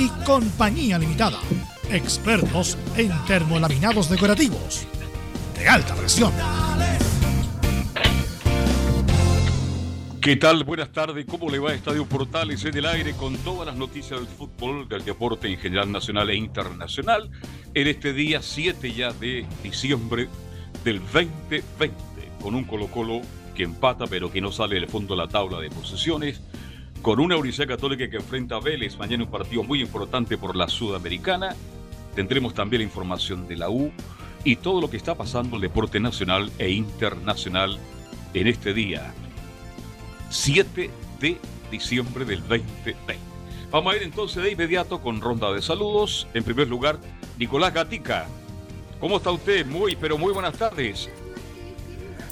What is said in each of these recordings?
y Compañía Limitada. Expertos en termolaminados decorativos de alta presión. ¿Qué tal? Buenas tardes. ¿Cómo le va Estadio Portales en el aire con todas las noticias del fútbol, del deporte en general nacional e internacional en este día 7 ya de diciembre del 2020 con un Colo Colo que empata pero que no sale del fondo de la tabla de posiciones con una Universidad Católica que enfrenta a Vélez, mañana un partido muy importante por la Sudamericana. Tendremos también la información de la U y todo lo que está pasando en el deporte nacional e internacional en este día, 7 de diciembre del 2020. Vamos a ir entonces de inmediato con ronda de saludos. En primer lugar, Nicolás Gatica. ¿Cómo está usted? Muy, pero muy buenas tardes.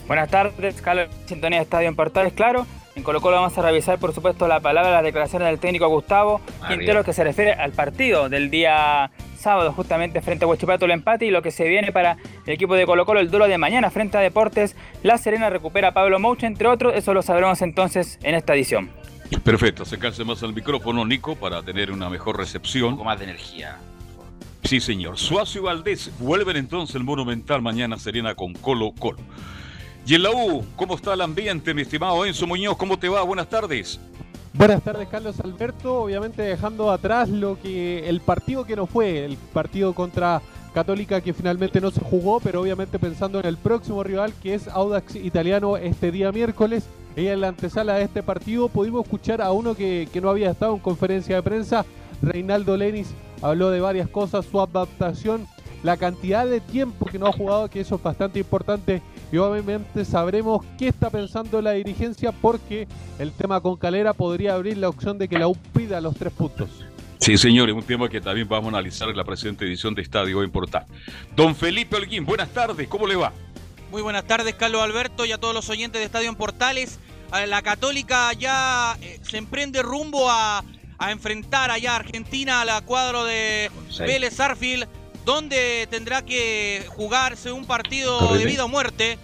Buenas tardes, Carlos Sintonía de Estadio en Portales, claro. En Colo Colo vamos a revisar, por supuesto, la palabra, las declaraciones del técnico Gustavo Quintero, que se refiere al partido del día sábado, justamente frente a Huachipato el empate y lo que se viene para el equipo de Colo Colo el duelo de mañana frente a Deportes. La Serena recupera a Pablo Moucha, entre otros. Eso lo sabremos entonces en esta edición. Perfecto, acercarse más al micrófono, Nico, para tener una mejor recepción. Un poco más de energía. Sí, señor. Suazo y Valdés vuelven entonces el Monumental mañana Serena con Colo Colo. Y en la U, ¿cómo está el ambiente, mi estimado Enzo Muñoz? ¿Cómo te va? Buenas tardes. Buenas tardes, Carlos Alberto. Obviamente dejando atrás lo que el partido que no fue, el partido contra Católica que finalmente no se jugó, pero obviamente pensando en el próximo rival que es Audax Italiano este día miércoles. Y en la antesala de este partido pudimos escuchar a uno que, que no había estado en conferencia de prensa, Reinaldo Lenis, habló de varias cosas, su adaptación, la cantidad de tiempo que no ha jugado, que eso es bastante importante y obviamente sabremos qué está pensando la dirigencia porque el tema con Calera podría abrir la opción de que la U pida los tres puntos. Sí, señor, es un tema que también vamos a analizar en la presente edición de Estadio en Portal. Don Felipe Holguín, buenas tardes, ¿cómo le va? Muy buenas tardes, Carlos Alberto, y a todos los oyentes de Estadio en Portales. La Católica ya eh, se emprende rumbo a, a enfrentar allá a Argentina a la cuadro de Vélez Arfield donde tendrá que jugarse un partido de vida o muerte.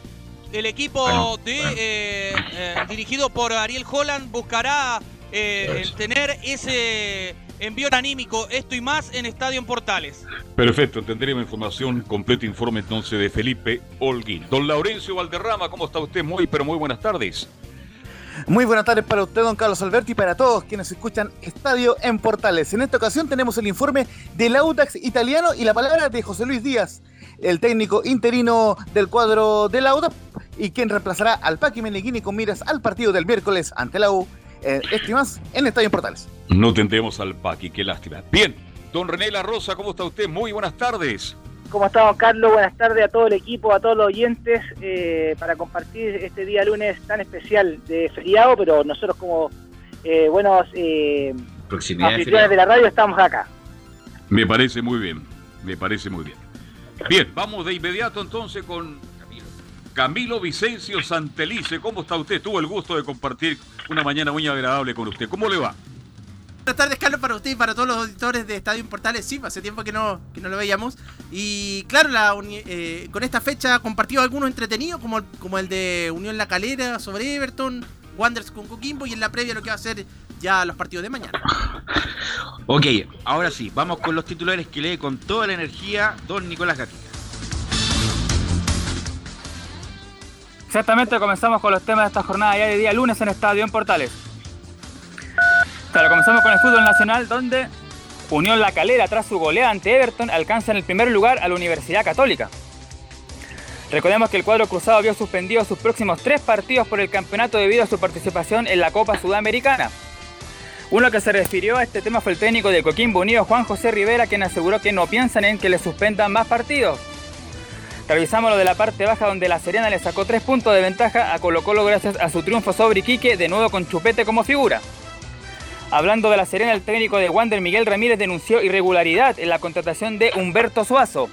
El equipo de, eh, eh, dirigido por Ariel Holland buscará eh, tener ese envío anímico, esto y más en Estadio en Portales. Perfecto, tendremos información, completo informe entonces de Felipe Holguín. Don Laurencio Valderrama, ¿cómo está usted? Muy, pero muy buenas tardes. Muy buenas tardes para usted, don Carlos Alberti, y para todos quienes escuchan Estadio en Portales. En esta ocasión tenemos el informe del Audax italiano y la palabra de José Luis Díaz, el técnico interino del cuadro del Audax y quien reemplazará al Paqui Meneghini con miras al partido del miércoles ante la U. Eh, estimas en Estadio en Portales. No tendremos al Paqui, qué lástima. Bien, don René La Rosa, ¿cómo está usted? Muy buenas tardes. ¿Cómo estamos, Carlos? Buenas tardes a todo el equipo, a todos los oyentes, eh, para compartir este día lunes tan especial de feriado, pero nosotros como eh, buenos eh, anfitriones de la radio estamos acá. Me parece muy bien, me parece muy bien. Bien, vamos de inmediato entonces con Camilo Vicencio Santelice. ¿Cómo está usted? Tuvo el gusto de compartir una mañana muy agradable con usted. ¿Cómo le va? Buenas tardes, Carlos, para usted y para todos los auditores de Estadio Portales. Sí, hace tiempo que no, que no lo veíamos. Y claro, la eh, con esta fecha compartido algunos entretenidos, como, como el de Unión La Calera sobre Everton, Wanderers con Coquimbo y en la previa lo que va a ser ya los partidos de mañana. Ok, ahora sí, vamos con los titulares que lee con toda la energía don Nicolás Gatica. Exactamente, comenzamos con los temas de esta jornada ya de día lunes en Estadio en Portales. Claro, comenzamos con el fútbol nacional donde Unión La Calera tras su goleada ante Everton alcanza en el primer lugar a la Universidad Católica. Recordemos que el cuadro cruzado vio suspendido sus próximos tres partidos por el campeonato debido a su participación en la Copa Sudamericana. Uno que se refirió a este tema fue el técnico de Coquimbo Unido, Juan José Rivera, quien aseguró que no piensan en que le suspendan más partidos. Revisamos lo de la parte baja donde la Serena le sacó tres puntos de ventaja a Colo Colo gracias a su triunfo sobre Iquique, de nuevo con Chupete como figura. Hablando de la Serena, el técnico de Wander Miguel Ramírez denunció irregularidad en la contratación de Humberto Suazo.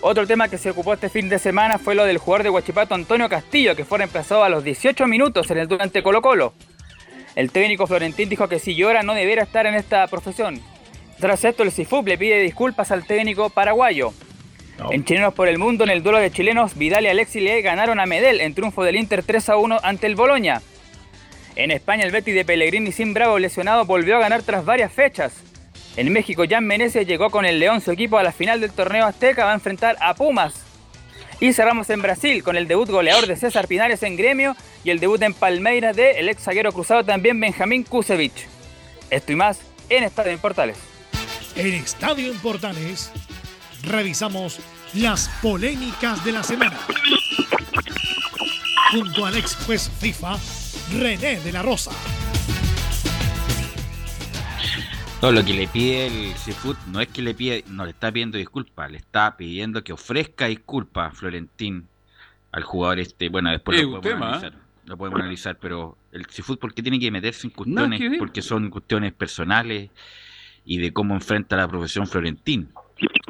Otro tema que se ocupó este fin de semana fue lo del jugador de Huachipato Antonio Castillo, que fue reemplazado a los 18 minutos en el durante Colo Colo. El técnico Florentín dijo que si llora no debería estar en esta profesión. Tras esto, el CIFUP le pide disculpas al técnico paraguayo. En Chilenos por el Mundo, en el duelo de chilenos, Vidal y Alexi le ganaron a Medel en triunfo del Inter 3 a 1 ante el Boloña. En España, el Betty de Pellegrini sin Bravo lesionado volvió a ganar tras varias fechas. En México, Jan Menezes llegó con el León, su equipo, a la final del torneo Azteca, va a enfrentar a Pumas. Y cerramos en Brasil con el debut goleador de César Pinares en gremio y el debut en Palmeiras de el ex zaguero cruzado también Benjamín Kusevich. Esto y más en Estadio en Portales. En Estadio en Portales revisamos las polémicas de la semana. Junto al ex juez FIFA René de la Rosa. No, lo que le pide el Seafood no es que le pide, no le está pidiendo disculpas, le está pidiendo que ofrezca disculpas, Florentín, al jugador este. Bueno, después lo podemos analizar. ¿eh? Lo podemos analizar, pero el Seafood, ¿por qué tiene que meterse en cuestiones? porque son cuestiones personales y de cómo enfrenta la profesión Florentín.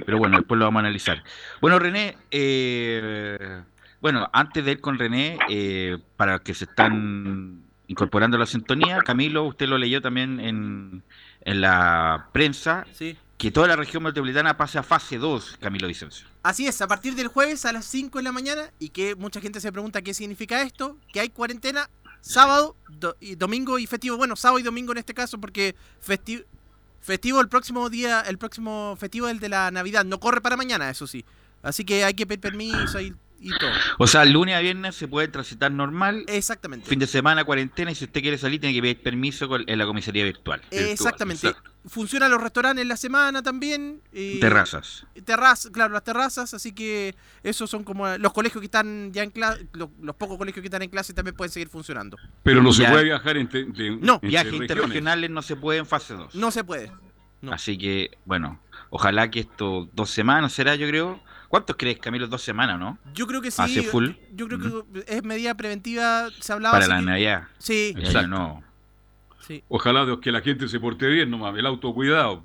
Pero bueno, después lo vamos a analizar. Bueno, René, eh, bueno, antes de ir con René, eh, para que se están incorporando a la sintonía, Camilo, usted lo leyó también en, en la prensa, que toda la región metropolitana pase a fase 2, Camilo Vicencio. Así es, a partir del jueves a las 5 de la mañana, y que mucha gente se pregunta qué significa esto, que hay cuarentena sábado, y domingo y festivo, bueno, sábado y domingo en este caso, porque festivo, festivo el próximo día, el próximo festivo es el de la Navidad, no corre para mañana, eso sí. Así que hay que pedir permiso y o sea, lunes a viernes se puede transitar normal. Exactamente. Fin de semana, cuarentena, y si usted quiere salir, tiene que pedir permiso en la comisaría virtual. Exactamente. Funcionan los restaurantes en la semana también. terrazas. Terrazas, claro, las terrazas, así que esos son como los colegios que están ya en clase, los, pocos colegios que están en clase también pueden seguir funcionando. Pero no se puede viajar entre. no, viajes interregionales no se puede en fase 2. No se puede. Así que, bueno, ojalá que esto dos semanas será, yo creo ¿Cuántos crees, Camilo? Dos semanas, ¿no? Yo creo que sí. full. Yo creo que es medida preventiva. Se hablaba Para la Navidad. Sí. Exacto. No. Sí. Ojalá Dios que la gente se porte bien nomás, el autocuidado.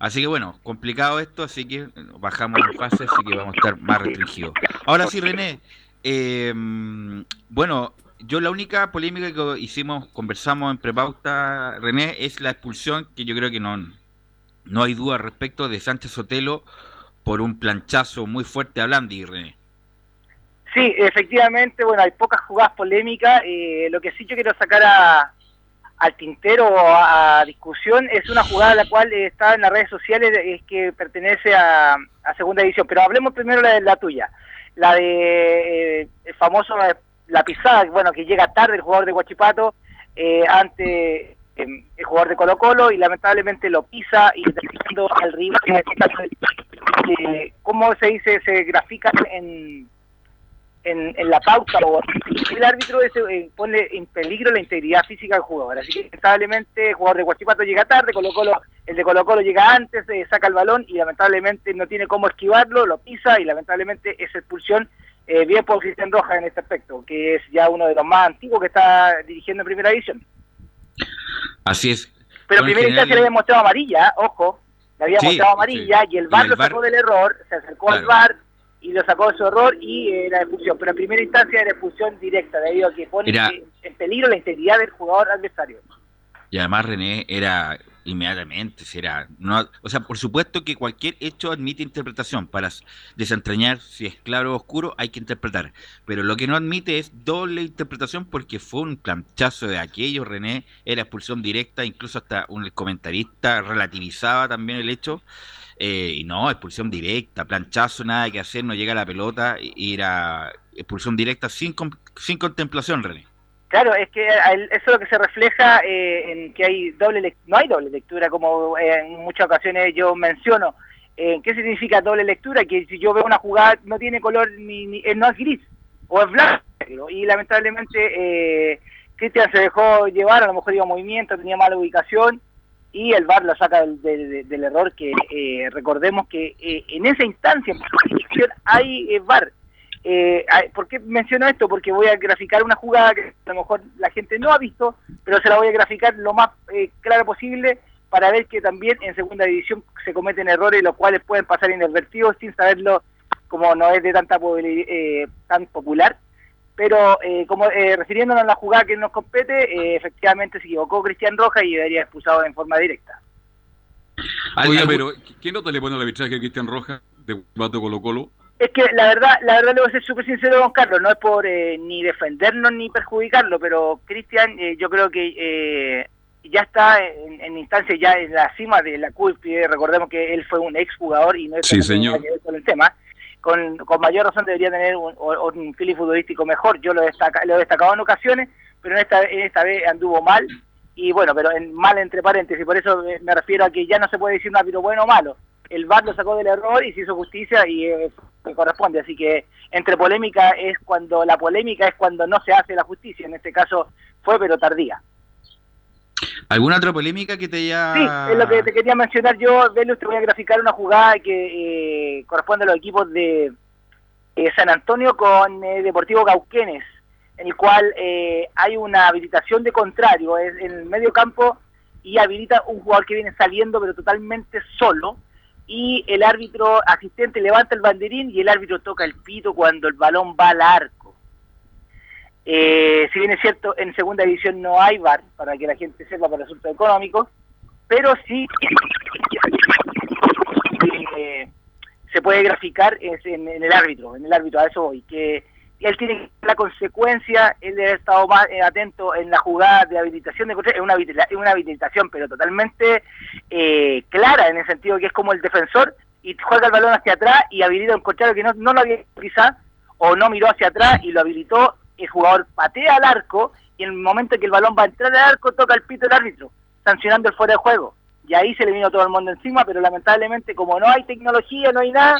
Así que bueno, complicado esto, así que bajamos la fase, así que vamos a estar más restringidos. Ahora sí, René, em, bueno, yo la única polémica que hicimos, conversamos en prepauta, René, es la expulsión, que yo creo que no, no hay duda respecto de Sánchez Sotelo por un planchazo muy fuerte a Blandi, René. Sí, efectivamente, bueno, hay pocas jugadas polémicas. Eh, lo que sí yo quiero sacar a, al tintero o a, discusión es una jugada la cual está en las redes sociales, es que pertenece a, segunda edición. Pero hablemos primero de la, tuya, la de eh, el famoso la pisada, bueno, que llega tarde el jugador de Guachipato el jugador de Colo Colo y lamentablemente lo pisa y dejando al rival eh, ¿cómo se dice? se grafica en, en, la pauta o el árbitro ese, eh, pone en peligro la integridad física del jugador. Así que lamentablemente el jugador de Guachipato llega tarde Colo Colo, el de Colo Colo llega antes eh, saca el balón y lamentablemente no tiene cómo esquivarlo lo pisa y lamentablemente esa expulsión eh, bien por Cristian Roja en este aspecto que es ya uno de los más antiguos que está dirigiendo en primera división Así es. Pero en primera instancia le había mostrado amarilla, ojo, le había mostrado amarilla y el VAR lo sacó del error, se acercó al VAR y lo sacó de su error y era expulsión. Pero en primera instancia era expulsión directa, debido a que pone en peligro la integridad del jugador adversario. Y además René era inmediatamente, será, no, o sea, por supuesto que cualquier hecho admite interpretación, para desentrañar si es claro o oscuro hay que interpretar, pero lo que no admite es doble interpretación porque fue un planchazo de aquello, René, era expulsión directa, incluso hasta un comentarista relativizaba también el hecho, eh, y no, expulsión directa, planchazo, nada que hacer, no llega la pelota, y era expulsión directa sin, sin contemplación, René. Claro, es que eso es lo que se refleja eh, en que hay doble no hay doble lectura, como eh, en muchas ocasiones yo menciono. Eh, ¿Qué significa doble lectura? Que si yo veo una jugada no tiene color, ni, ni no es gris, o es blanco. Y lamentablemente eh, Cristian se dejó llevar, a lo mejor iba a movimiento, tenía mala ubicación, y el VAR lo saca del, error que recordemos que en esa instancia hay VAR eh, ¿Por qué menciono esto? Porque voy a graficar una jugada que a lo mejor la gente no ha visto, pero se la voy a graficar lo más eh, claro posible para ver que también en segunda división se cometen errores los cuales pueden pasar inadvertidos sin saberlo como no es de tanta eh, tan popular. Pero eh, como eh, refiriéndonos a la jugada que nos compete, efectivamente se equivocó Cristian Roja y debería expulsado en forma directa. Oiga, pero ¿qué nota le pone la arbitraje a Cristian Roja de Bato Colo Colo? Es que la verdad, la verdad le voy a ser súper sincero, don Carlos, no es por eh, ni defendernos ni perjudicarlo, pero Cristian, eh, yo creo que eh, ya está en, en, instancia, ya en la cima de la cúspide, recordemos que él fue un exjugador y no es sí, señor. que ver con el tema, con, con mayor razón debería tener un, un feeling futbolístico mejor, yo lo, destaca, lo he destacado en ocasiones, pero en esta, en esta vez anduvo mal, y bueno, pero en, mal entre paréntesis, por eso me refiero a que ya no se puede decir un árbitro bueno o malo, el VAR lo sacó del error y se hizo justicia y eh, corresponde. Así que entre polémica es cuando la polémica es cuando no se hace la justicia. En este caso fue, pero tardía. ¿Alguna otra polémica que te haya...? Sí, es lo que te quería mencionar yo. Velus, te voy a graficar una jugada que eh, corresponde a los equipos de eh, San Antonio con Deportivo Cauquenes, en el cual hay una habilitación de contrario, es en el medio campo y habilita un jugador que viene saliendo pero totalmente solo y el árbitro asistente levanta el banderín y el árbitro toca el pito cuando el balón va al arco. Eh, si bien es cierto, en segunda división no hay VAR, para que la gente sepa por asuntos económicos, pero sí eh, se puede graficar en, en, el árbitro, en el árbitro, a eso voy, que él tiene la consecuencia, él debe haber estado más eh, atento en la jugada de habilitación de es una, una habilitación, pero totalmente eh, clara en el sentido que es como el defensor y juega el balón hacia atrás y habilita un contrario que no, no lo había quizá o no miró hacia atrás y lo habilitó, el jugador patea al arco y en el momento en que el balón va a entrar al arco toca el pito el árbitro, sancionando el fuera de juego. Y ahí se le vino todo el mundo encima, pero lamentablemente como no hay tecnología, no hay nada,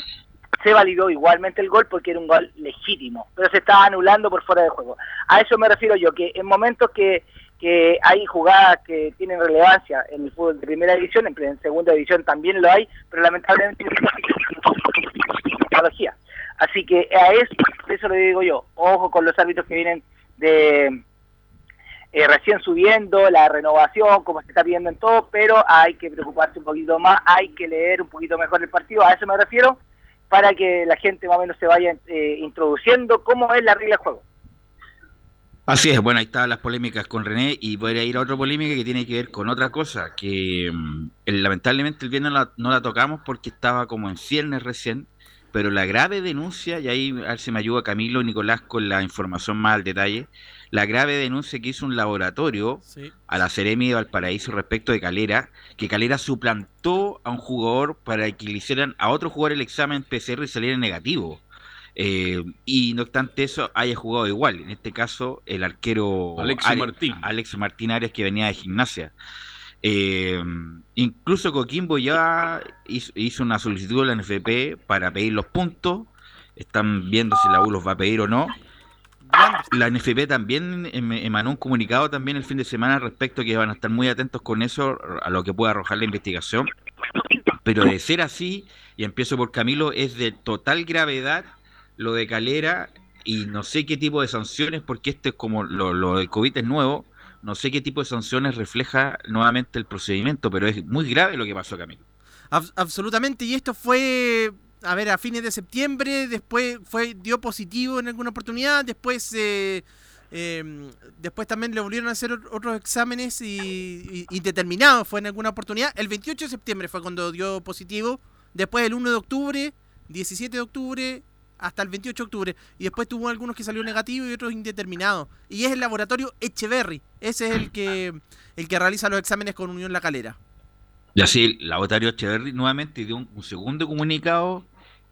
se validó igualmente el gol porque era un gol legítimo, pero se estaba anulando por fuera de juego. A eso me refiero yo, que en momentos que, que hay jugadas que tienen relevancia en el fútbol de primera división, en, segunda división también lo hay, pero lamentablemente tecnología. Así que a eso, eso le digo yo, ojo con los árbitros que vienen de eh, recién subiendo, la renovación, como se está viendo en todo, pero hay que preocuparse un poquito más, hay que leer un poquito mejor el partido, a eso me refiero, para que la gente más o menos se vaya eh, introduciendo cómo es la regla de juego. Así es, bueno, ahí están las polémicas con René y voy a ir a otra polémica que tiene que ver con otra cosa, que mm, lamentablemente el viernes no la, tocamos porque estaba como en ciernes recién, pero la grave denuncia, y ahí si me ayuda Camilo Nicolás con la información más al detalle, la grave denuncia que hizo un laboratorio a la Ceremi de Valparaíso respecto de Calera, que Calera suplantó a un jugador para que le hicieran a otro jugador el examen PCR y saliera negativo. Eh, y no obstante eso, haya jugado igual. En este caso, el arquero Alex Martín. Alex Martín Arias, que venía de gimnasia. Eh, incluso Coquimbo ya hizo, una solicitud a la NFP para pedir los puntos. Están viendo si la U los va a pedir o no. La NFP también em, emanó un comunicado también el fin de semana respecto a que van a estar muy atentos con eso, a lo que pueda arrojar la investigación. Pero de ser así, y empiezo por Camilo, es de total gravedad lo de Calera y no sé qué tipo de sanciones, porque este es como lo, lo de COVID es nuevo, no sé qué tipo de sanciones refleja nuevamente el procedimiento, pero es muy grave lo que pasó, Camilo. absolutamente, y esto fue a ver, a fines de septiembre, después fue dio positivo en alguna oportunidad, después eh, Em, después también le volvieron a hacer otros exámenes y, indeterminados, fue en alguna oportunidad. El 28 de septiembre fue cuando dio positivo. Después el 1 de octubre, 17 de octubre, hasta el 28 de octubre. Y después tuvo algunos que salió negativo y otros indeterminados. Y es el laboratorio Echeverry. Ese es el que, el que realiza los exámenes con Unión La Calera. Y así, el laboratorio Echeverry nuevamente dio un, segundo comunicado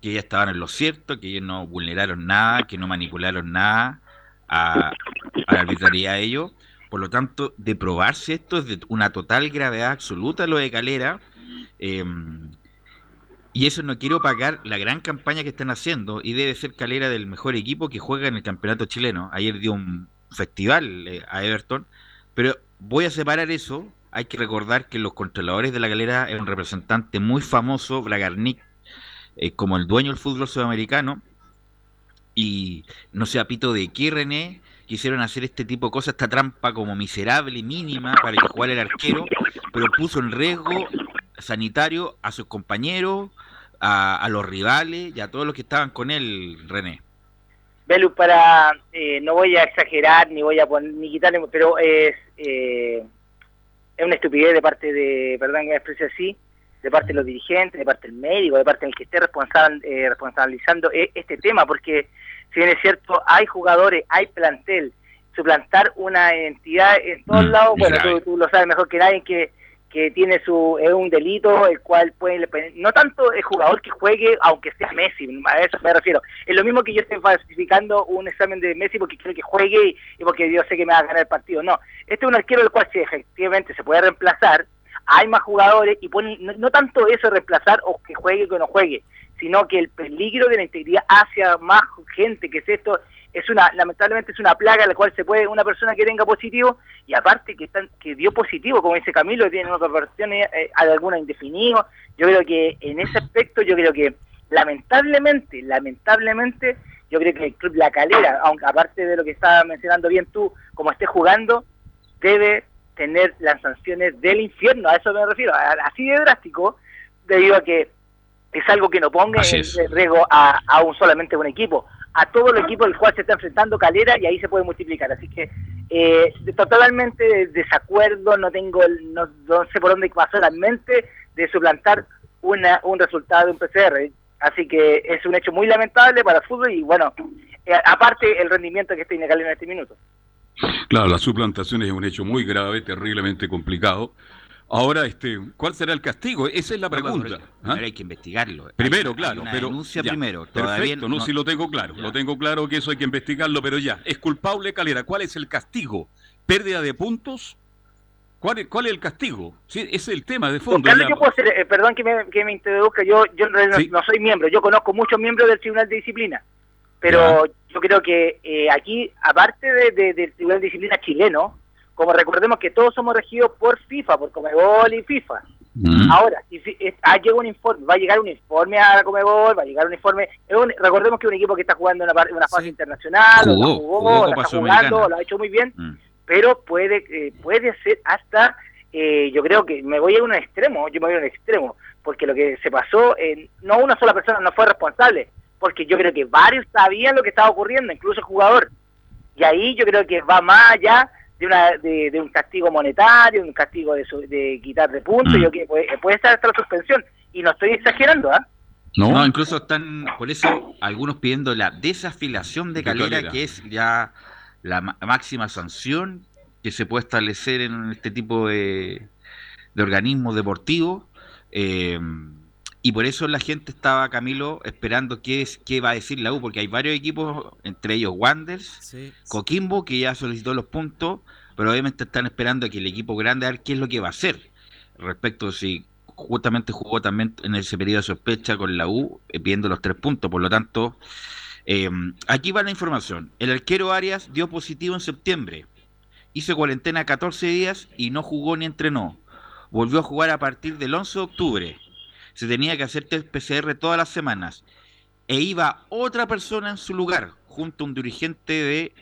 que ya estaban en lo cierto, que ellos no vulneraron nada, que no manipularon nada a, la arbitrariedad de ellos. Por lo tanto, de probarse esto es de una total gravedad absoluta lo de Calera. Eh, y eso no quiero pagar la gran campaña que están haciendo y debe ser Calera del mejor equipo que juega en el campeonato chileno. Ayer dio un festival eh, a Everton, pero voy a separar eso. Hay que recordar que los controladores de la Calera es un representante muy famoso, Bragarnik, eh, como el dueño del fútbol sudamericano. Y no sé, a pito de qué René quisieron hacer este tipo de cosas, esta trampa como miserable, mínima, para que jugara el arquero, pero puso en riesgo sanitario a sus compañeros, a, los rivales y a todos los que estaban con él, René. Belu, para, eh, no voy a exagerar ni voy a poner, ni quitarle, pero es, eh, es una estupidez de parte de, perdón que me exprese así, de parte de los dirigentes, de parte del médico, de parte del que esté responsable, eh, responsabilizando este tema, porque si bien es cierto, hay jugadores, hay plantel, suplantar una entidad en todos mm, lados, bueno, tú, tú, lo sabes mejor que nadie, que que tiene su es un delito el cual puede no tanto el jugador que juegue aunque sea Messi a eso me refiero. Es lo mismo que yo estoy falsificando un examen de Messi porque quiero que juegue y porque yo sé que me va a ganar el partido. No este es un arquero del cual si efectivamente se puede reemplazar hay más jugadores y no, tanto eso reemplazar o que juegue o que no juegue sino que el peligro de la integridad hacia más gente que es esto es una lamentablemente es una plaga la cual se puede una persona que tenga positivo y aparte que están que dio positivo como dice Camilo tiene otras versiones eh, hay alguna indefinido yo creo que en ese aspecto yo creo que lamentablemente lamentablemente yo creo que el club La Calera aunque aparte de lo que estaba mencionando bien tú como esté jugando debe tener las sanciones del infierno a eso me refiero así de drástico debido a que es algo que no ponga en riesgo a, a un solamente un equipo a todo el equipo del cual se está enfrentando Calera y ahí se puede multiplicar. Así que eh, totalmente desacuerdo, no tengo, no, sé por dónde pasó la mente de suplantar una, un resultado de un PCR. Así que es un hecho muy lamentable para el fútbol y bueno, eh, aparte el rendimiento que tiene Calera en este minuto. Claro, la suplantación es un hecho muy grave, terriblemente complicado. Ahora, este, ¿cuál será el castigo? Esa es la pregunta. ¿Ah? hay que investigarlo. Primero, claro, pero denuncia primero. perfecto, no, si lo tengo claro, lo tengo claro que eso hay que investigarlo, pero ya, es culpable Calera. ¿Cuál es el castigo? ¿Pérdida de puntos? ¿Cuál es, cuál es el castigo? Sí, ese es el tema de fondo. puedo eh, perdón que me, que me introduzca, yo, yo no, soy miembro, yo conozco muchos miembros del Tribunal de Disciplina, pero yo creo que eh, aquí, aparte del Tribunal de Disciplina chileno, como recordemos que todos somos regidos por FIFA, por Comebol y FIFA. Mm. Ahora, si, ah, llega un informe, va a llegar un informe a la Comebol, va a llegar un informe. recordemos que es un equipo que está jugando en una, fase internacional, lo, está jugando, lo ha hecho muy bien, mm. pero puede eh, puede ser hasta, eh, yo creo que me voy a un extremo, yo me voy a un extremo, porque lo que se pasó, no una sola persona no fue responsable, porque yo creo que varios sabían lo que estaba ocurriendo, incluso el jugador. Y ahí yo creo que va más allá de, una, de, un castigo monetario, un castigo de, de quitar de puntos, mm. yo que puede, estar hasta la suspensión. Y no estoy exagerando, ¿ah? No. incluso están, por eso, algunos pidiendo la desafiliación de Calera, que es ya la máxima sanción que se puede establecer en este tipo de, de organismos deportivos. Eh, y por eso la gente estaba, Camilo, esperando qué, qué va a decir la U, porque hay varios equipos, entre ellos Wanders, Coquimbo, que ya solicitó los puntos, pero obviamente están esperando a que el equipo grande a ver qué es lo que va a hacer. Respecto si justamente jugó también en ese periodo de sospecha con la U, eh, viendo los tres puntos. Por lo tanto, eh, aquí va la información. El arquero Arias dio positivo en septiembre. Hizo cuarentena 14 días y no jugó ni entrenó. Volvió a jugar a partir del 11 de octubre se tenía que hacer test PCR todas las semanas. E iba otra persona en su lugar, junto a un dirigente de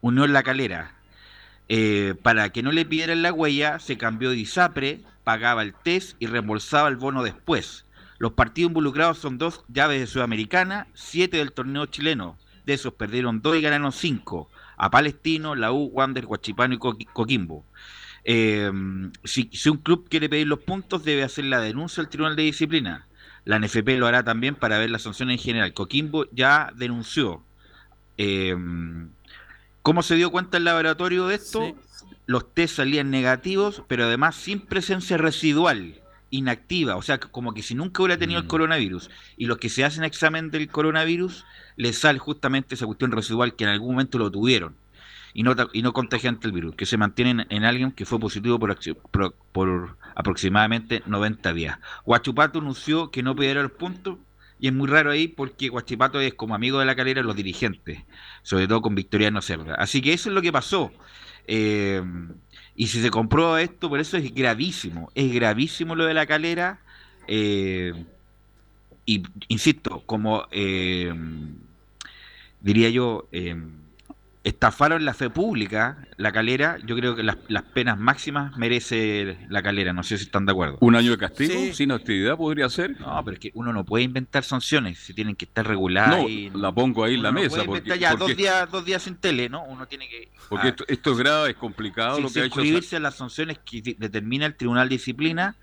Unión La Calera. Eh, para que no le pidieran la huella, se cambió de ISAPRE, pagaba el test y reembolsaba el bono después. Los partidos involucrados son dos llaves de Sudamericana, siete del torneo chileno. De esos perdieron dos y ganaron cinco. a Palestino, la U, Wander, y Coquimbo. Eh, si, un club quiere pedir los puntos, debe hacer la denuncia al Tribunal de Disciplina. La NFP lo hará también para ver las sanciones en general. Coquimbo ya denunció. Eh, ¿Cómo se dio cuenta el laboratorio de esto? Los test salían negativos, pero además sin presencia residual, inactiva, o sea, como que si nunca hubiera tenido el mm. coronavirus. Y los que se hacen examen del coronavirus, les sale justamente esa cuestión residual que en algún momento lo tuvieron y no, y no contagiante el virus, que se mantiene en, alguien que fue positivo por, aproximadamente 90 días. Huachupato anunció que no perderá los puntos y es muy raro ahí porque Guachipato es como amigo de la calera los dirigentes, sobre todo con Victoriano Cerda. Así que eso es lo que pasó. Eh, y si se comprueba esto, por eso es gravísimo, es gravísimo lo de la calera. Eh, y insisto, como eh, diría yo, estafaron la fe pública, la calera, yo creo que las, penas máximas merece la calera, no sé si están de acuerdo. ¿Un año de castigo sin actividad podría ser? No, pero es que uno no puede inventar sanciones, si tienen que estar reguladas. No, la pongo ahí en la mesa. porque, ya dos, días, dos días sin tele, ¿no? Uno tiene que... Porque ah. esto, es grave, es complicado lo que ha hecho... las sanciones que determina el Tribunal de Disciplina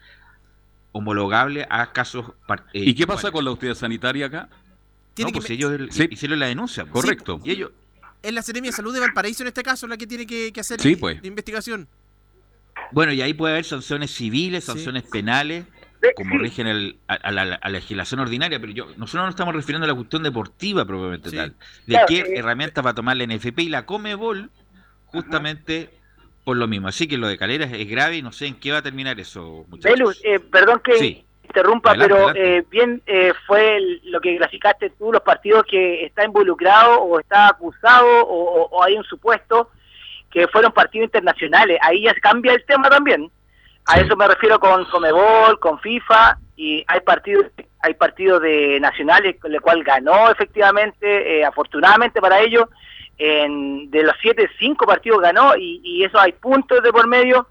homologable a casos... Eh, ¿Y qué pasa con la autoridad sanitaria acá? no, pues ellos hicieron la denuncia. Correcto. y ellos es la Seremia de Salud de Valparaíso en este caso la que tiene que, hacer pues. la, investigación. Bueno, y ahí puede haber sanciones civiles, sanciones penales, como rigen a, la, legislación ordinaria, pero yo nosotros no estamos refiriendo a la cuestión deportiva propiamente tal. ¿De qué eh, herramientas va a tomar la NFP y la Comebol justamente por lo mismo? Así que lo de Calera es, grave y no sé en qué va a terminar eso, muchachos. Eh, perdón que interrumpa, pero Eh, bien eh, fue lo que graficaste tú, los partidos que está involucrado o está acusado o, hay un supuesto que fueron partidos internacionales. Ahí ya cambia el tema también. A eso me refiero con Comebol, con FIFA y hay partidos hay partidos de nacionales con el cual ganó efectivamente, eh, afortunadamente para ellos, en, de los siete, cinco partidos ganó y, y eso hay puntos de por medio,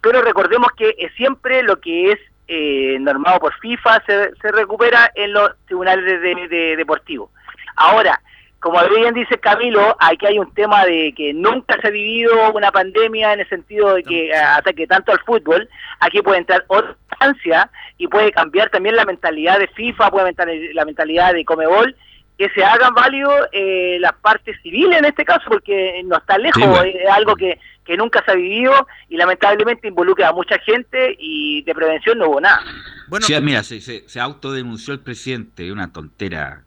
pero recordemos que es siempre lo que es eh, normado por FIFA se, se, recupera en los tribunales de, deportivos. Ahora, como bien dice Camilo, aquí hay un tema de que nunca se ha vivido una pandemia en el sentido de que ataque tanto al fútbol. Aquí puede entrar otra instancia y puede cambiar también la mentalidad de FIFA, puede aumentar la mentalidad de Comebol, que se hagan válido eh, las partes civiles en este caso, porque no está lejos, es algo que que nunca se ha vivido y lamentablemente involucra a mucha gente y de prevención no hubo nada. Bueno, mira, se, se, autodenunció el presidente, una tontera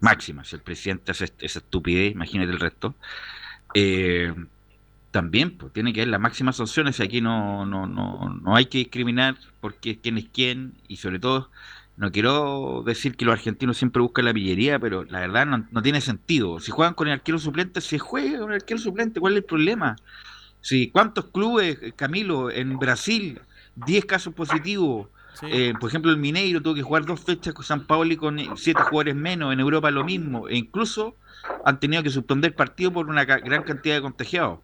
máxima. Si el presidente hace esa estupidez, imagínate el resto. Eh, también pues, tiene que haber las máximas sanciones y aquí no, no, no, no hay que discriminar porque quién es quién y sobre todo no quiero decir que los argentinos siempre buscan la pillería, pero la verdad no, no, tiene sentido. Si juegan con el arquero suplente, se juega con el arquero suplente. ¿Cuál es el problema? Sí, ¿cuántos clubes, Camilo, en Brasil, 10 casos positivos? Eh, por ejemplo, el Mineiro tuvo que jugar dos fechas con San Paolo y con siete jugadores menos. En Europa lo mismo. E incluso han tenido que suspender partido por una gran cantidad de contagiados.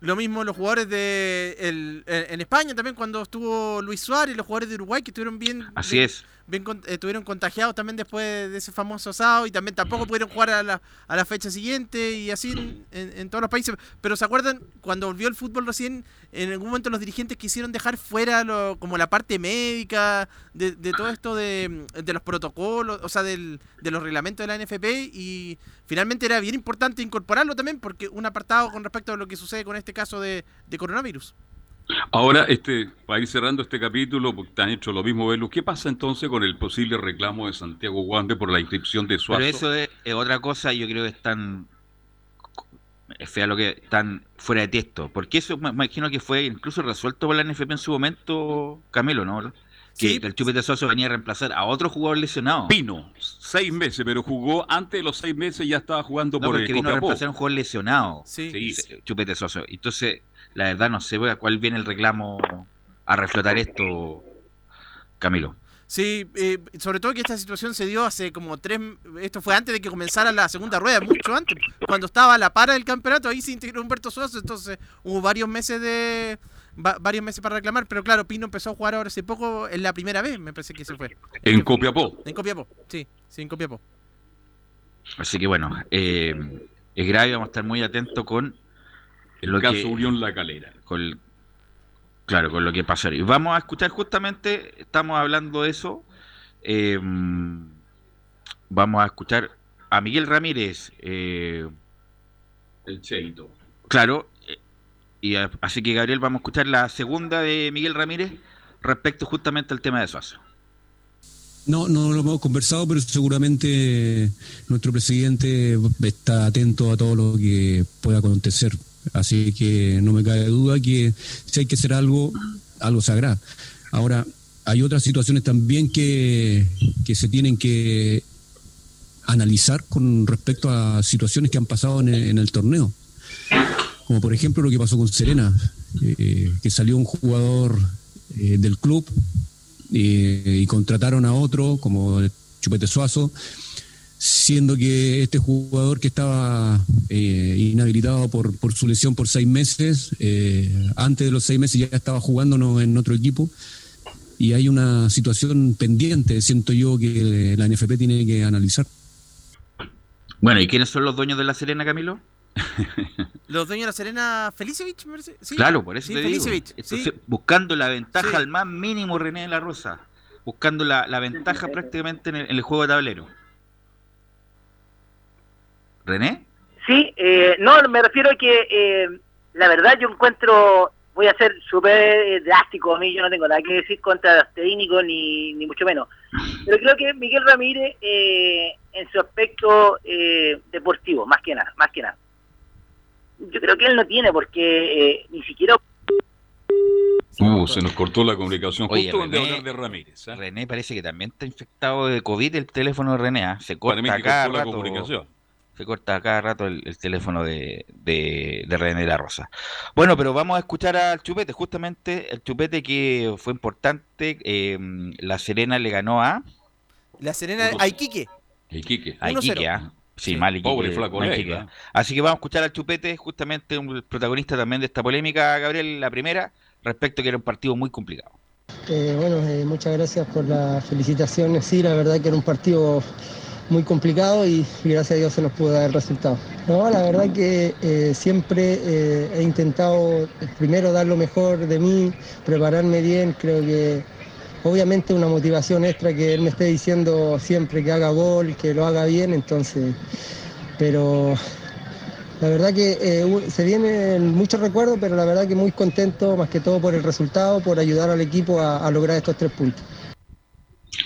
Lo mismo los jugadores de en España también cuando estuvo Luis Suárez, los jugadores de Uruguay que estuvieron bien. Así es estuvieron contagiados también después de ese famoso asado y también tampoco pudieron jugar a la, a la fecha siguiente y así en, todos los países. Pero ¿se acuerdan cuando volvió el fútbol recién? En algún momento los dirigentes quisieron dejar fuera lo, como la parte médica de, todo esto de, los protocolos, o sea, del, de los reglamentos de la NFP y finalmente era bien importante incorporarlo también porque un apartado con respecto a lo que sucede con este caso de coronavirus. Ahora, este, para ir cerrando este capítulo, porque te han hecho lo mismo, Belu, ¿qué pasa entonces con el posible reclamo de Santiago Guande por la inscripción de Suazo? Pero eso es, otra cosa, yo creo que están es fea lo que están fuera de texto, porque eso me imagino que fue incluso resuelto por la NFP en su momento, Camilo, ¿no? Que el Chupete Suazo venía a reemplazar a otro jugador lesionado. Pino, seis meses, pero jugó antes de los seis meses ya estaba jugando por el vino a reemplazar a un jugador lesionado. Sí. Chupete Suazo. Entonces, la verdad no sé a cuál viene el reclamo a reflotar esto, Camilo. Sí, eh, sobre todo que esta situación se dio hace como tres, esto fue antes de que comenzara la segunda rueda, mucho antes, cuando estaba a la para del campeonato, ahí se integró Humberto Suazo, entonces hubo varios meses de varios meses para reclamar, pero claro, Pino empezó a jugar ahora hace poco, en la primera vez, me parece que se fue. En Copiapó. En Copiapó, sí, sí, en Copiapó. Así que bueno, eh, es grave, vamos a estar muy atentos con el lo caso Unión La Calera. Con, claro, con lo que pasaría. Vamos a escuchar justamente, estamos hablando de eso. Em, vamos a escuchar a Miguel Ramírez. Eh, el Cheito. Claro, eh, y así que Gabriel, vamos a escuchar la segunda de Miguel Ramírez respecto justamente al tema de Suazo. No, no lo hemos conversado, pero seguramente nuestro presidente está atento a todo lo que pueda acontecer. Así que no me cabe duda que si hay que hacer algo, algo hará. Ahora, hay otras situaciones también que, se tienen que analizar con respecto a situaciones que han pasado en el, torneo. Como por ejemplo lo que pasó con Serena, eh, que salió un jugador eh, del club y contrataron a otro como Chupete Suazo, siendo que este jugador que estaba eh, inhabilitado por, por, su lesión por seis meses, eh, antes de los seis meses ya estaba jugándonos en otro equipo. Y hay una situación pendiente, siento yo, que la NFP tiene que analizar. Bueno, ¿y quiénes son los dueños de La Serena, Camilo? Los dueños de la Serena, Felicevich, ¿Sí? Claro, por eso te digo. buscando la ventaja al más mínimo René de la Rosa, buscando la, ventaja prácticamente en el, juego de tablero. ¿René? Sí, eh, no, me refiero a que eh, la verdad yo encuentro, voy a ser súper drástico, a mí yo no tengo nada que decir contra los técnicos ni, ni mucho menos, pero creo que Miguel Ramírez eh, en su aspecto deportivo, más que nada, más que nada yo creo que él no tiene porque eh, ni siquiera... Uh, se nos cortó la comunicación justo donde hablar de Ramírez. ¿eh? René parece que también está infectado de COVID el teléfono de René. Se corta cada rato, comunicación. Se corta cada rato el, teléfono de, de, René de la Rosa. Bueno, pero vamos a escuchar al Chupete. Justamente el Chupete que fue importante. Eh, la Serena le ganó a... La Serena a Iquique. Iquique. A Iquique, ¿ah? Sí, mal Pobre flaco Así que vamos a escuchar al Chupete, justamente un protagonista también de esta polémica, Gabriel, la primera, respecto a que era un partido muy complicado. Eh, bueno, eh, muchas gracias por las felicitaciones. Sí, la verdad que era un partido muy complicado y, gracias a Dios se nos pudo dar el resultado. No, la verdad que eh, siempre he intentado primero dar lo mejor de mí, prepararme bien, creo que obviamente una motivación extra que él me esté diciendo siempre que haga gol, que lo haga bien, entonces, pero la verdad que eh, se vienen muchos recuerdos, pero la verdad que muy contento, más que todo por el resultado, por ayudar al equipo a, lograr estos tres puntos.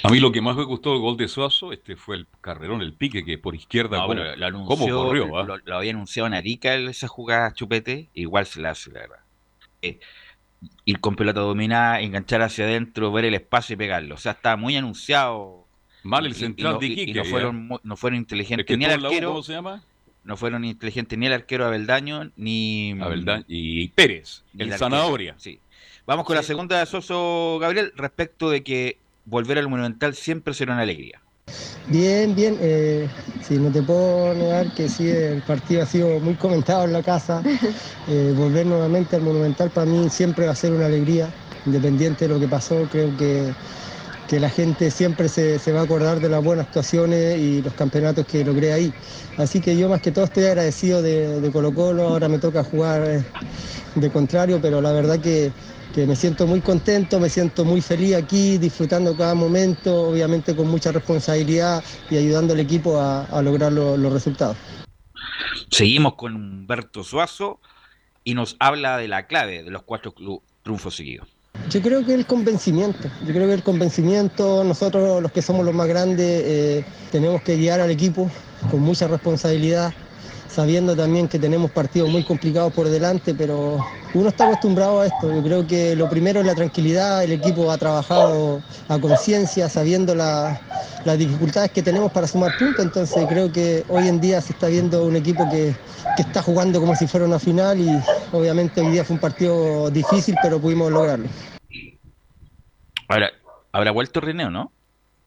A mí lo que más me gustó del gol de Suazo este fue el carrerón, el pique que por izquierda. bueno, lo ¿Cómo corrió? Ah? Lo, había anunciado en Arica esa jugada chupete, igual se la hace, la verdad. Eh, ir con pelota dominada, enganchar hacia adentro, ver el espacio y pegarlo. O sea, está muy anunciado. Mal el central de Iquique. Y no fueron, no fueron inteligentes ni el arquero. ¿Cómo se llama? No fueron inteligentes ni el arquero Abeldaño ni. Abeldaño y Pérez, el, Zanahoria. Sí. Vamos con la segunda de Soso Gabriel respecto de que volver al Monumental siempre será una alegría. Bien, bien. Eh, sí, no te puedo negar que sí, el partido ha sido muy comentado en la casa. Eh, volver nuevamente al Monumental para mí siempre va a ser una alegría, independiente de lo que pasó. Creo que, que la gente siempre se, va a acordar de las buenas actuaciones y los campeonatos que logré ahí. Así que yo más que todo estoy agradecido de, de Colo Colo. Ahora me toca jugar eh, de contrario, pero la verdad que que me siento muy contento, me siento muy feliz aquí, disfrutando cada momento, obviamente con mucha responsabilidad y ayudando al equipo a, lograr los resultados. Seguimos con Humberto Suazo y nos habla de la clave de los cuatro triunfos seguidos. Yo creo que el convencimiento, yo creo que el convencimiento, nosotros los que somos los más grandes, eh, tenemos que guiar al equipo con mucha responsabilidad, sabiendo también que tenemos partidos muy complicados por delante, pero uno está acostumbrado a esto. Yo creo que lo primero es la tranquilidad, el equipo ha trabajado a conciencia, sabiendo las dificultades que tenemos para sumar puntos, entonces creo que hoy en día se está viendo un equipo que, está jugando como si fuera una final y obviamente hoy día fue un partido difícil, pero pudimos lograrlo. Ahora, ¿habrá vuelto René no? no.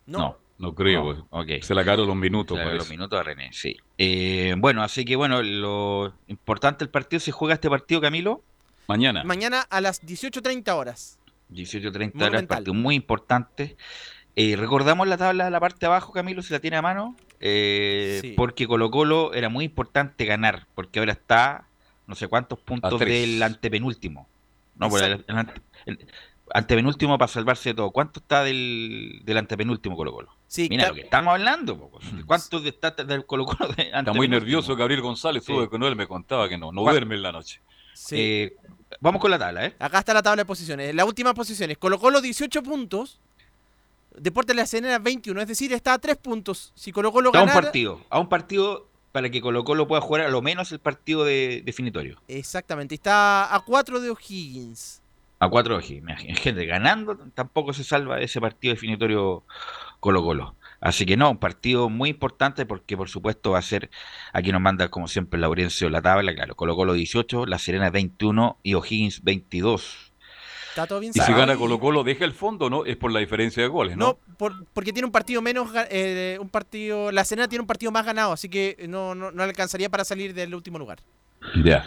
No creo, se la cagaron los minutos. Se los minutos a René, sí. Eh, bueno, así que bueno, lo importante del partido, se juega este partido, Camilo. Mañana. Mañana a las 18.30 horas. 18.30 horas, partido muy importante. Eh, recordamos la tabla de la parte de abajo, Camilo, si la tiene a mano. eh, porque Colo Colo era muy importante ganar, porque ahora está no sé cuántos puntos del antepenúltimo. No, el, antepenúltimo para salvarse de todo. ¿Cuánto está del, del antepenúltimo Colo Colo? Sí, Mira lo que estamos hablando. ¿Cuánto está del Colo Colo? está muy nervioso Gabriel González, sí. con él me contaba que no, no duerme en la noche. Eh, vamos con la tabla, ¿eh? Acá está la tabla de posiciones. La última posición es Colo Colo 18 puntos. Deportes de la Cenera 21, es decir, está a 3 puntos. Si Colo Colo ganara... A un partido, a un partido para que Colo Colo pueda jugar a lo menos el partido de, definitorio. Exactamente, está a 4 de O'Higgins. A 4 de O'Higgins. Gente, ganando tampoco se salva ese partido definitorio Colo Colo. Así que no, un partido muy importante porque por supuesto va a ser, aquí nos manda como siempre Laurencio la tabla, claro, Colo Colo 18, La Serena 21 y O'Higgins 22 y si gana Colo Colo, deja el fondo, ¿no? Es por la diferencia de goles, ¿no? No, porque tiene un partido menos, eh, un partido, la Serena tiene un partido más ganado, así que no, no, alcanzaría para salir del último lugar. Ya.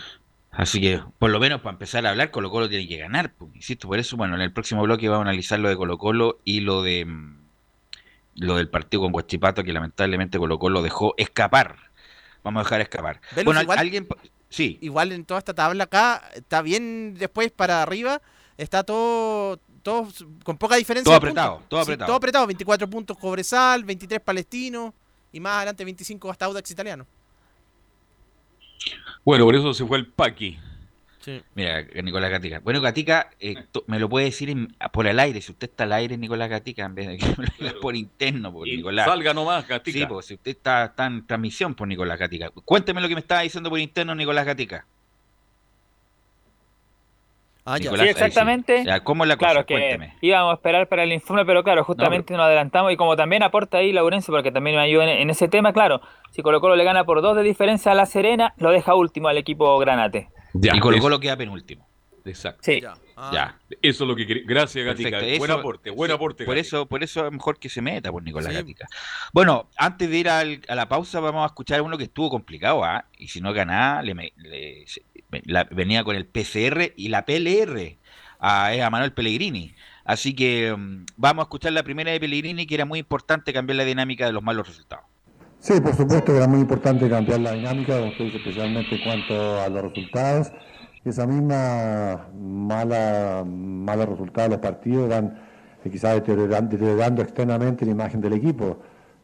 Así que, por lo menos para empezar a hablar, Colo Colo tiene que ganar. Pues, insisto, por eso, bueno, en el próximo bloque vamos a analizar lo de Colo Colo y lo de mm, lo del partido con Guachipato, que lamentablemente Colo Colo dejó escapar. Vamos a dejar escapar. bueno, alguien... Sí. Igual en toda esta tabla acá, está bien después para arriba, está todo, todo con poca diferencia. Todo apretado, todo apretado. todo apretado, 24 puntos Cobresal, 23 Palestino y más adelante 25 hasta Audax Italiano. Bueno, por eso se fue el Paqui. Mira, Nicolás Gatica. Bueno, Gatica, eh, me lo puede decir por el aire. Si usted está al aire, Nicolás Gatica, en vez de que por interno, por Nicolás. Salga nomás, Gatica. Sí, pues si usted está, está, en transmisión por Nicolás Gatica. Cuénteme lo que me estaba diciendo por interno, Nicolás Gatica. Ah, sí, exactamente. ¿Cómo la cosa? Claro, que íbamos a esperar para el informe, pero claro, justamente nos adelantamos y como también aporta ahí Laurencio, porque también me ayuda en, ese tema, claro, si Colo Colo le gana por dos de diferencia a La Serena, lo deja último al equipo Granate. y Colo Colo queda penúltimo. Exacto. Sí. Ya. Eso es lo que quería. Gracias, Gatica. buen aporte, buen aporte. Por eso, por eso es mejor que se meta por Nicolás Gatica. Bueno, antes de ir a la pausa, vamos a escuchar uno que estuvo complicado, ¿ah? Y si no ganaba, le, venía con el PCR y la PLR a, a Manuel Pellegrini. Así que mm, vamos a escuchar la primera de Pellegrini, que era muy importante cambiar la dinámica de los malos resultados. Sí, por supuesto que era muy importante cambiar la dinámica, especialmente en cuanto a los resultados esa misma mala, mala resultado de los partidos van eh, quizás deteriorando, externamente la imagen del equipo.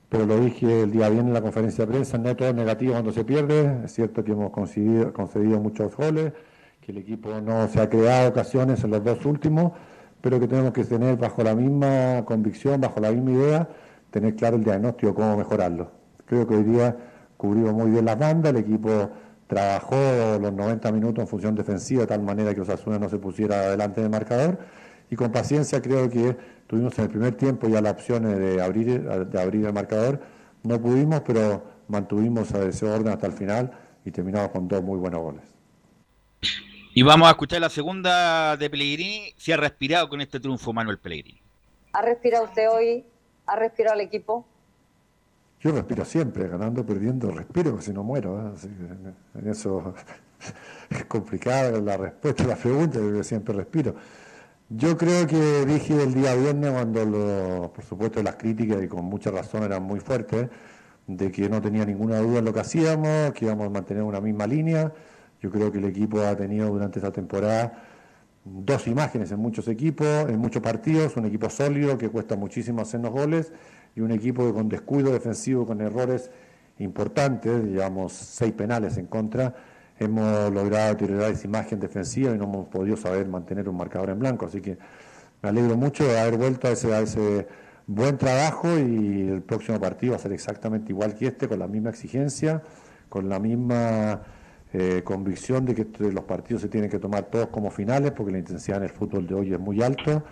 Pero lo dije el día bien en la conferencia de prensa, no todo es negativo cuando se pierde. Es cierto que hemos concedido, concedido muchos goles, que el equipo no se ha creado ocasiones en los dos últimos, pero que tenemos que tener bajo la misma convicción, bajo la misma idea, tener claro el diagnóstico, cómo mejorarlo. Creo que hoy día cubrimos muy bien las bandas, el equipo trabajó los 90 minutos en función defensiva de tal manera que Osasuna no se pusiera adelante del marcador y con paciencia creo que tuvimos en el primer tiempo ya la opción de abrir, de abrir el marcador, no pudimos pero mantuvimos ese orden hasta el final y terminamos con dos muy buenos goles. Y vamos a escuchar la segunda de Pellegrini, si ha respirado con este triunfo Manuel Pellegrini. ¿Ha respirado usted hoy? ¿Ha respirado el equipo? Yo respiro siempre, ganando, perdiendo, respiro, si no muero. ¿eh? en eso es complicada la respuesta a la pregunta, yo siempre respiro. Yo creo que dije el día viernes, cuando por supuesto las críticas, y con mucha razón eran muy fuertes, de que no tenía ninguna duda en lo que hacíamos, que íbamos a mantener una misma línea. Yo creo que el equipo ha tenido durante esta temporada dos imágenes en muchos equipos, en muchos partidos, un equipo sólido que cuesta muchísimo hacernos goles y un equipo con descuido defensivo, con errores importantes, digamos seis penales en contra, hemos logrado deteriorar esa imagen defensiva y no hemos podido saber mantener un marcador en blanco. Así que me alegro mucho de haber vuelto a ese, buen trabajo y el próximo partido va a ser exactamente igual que este, con la misma exigencia, con la misma eh, convicción de que los partidos se tienen que tomar todos como finales, porque la intensidad en el fútbol de hoy es muy alto.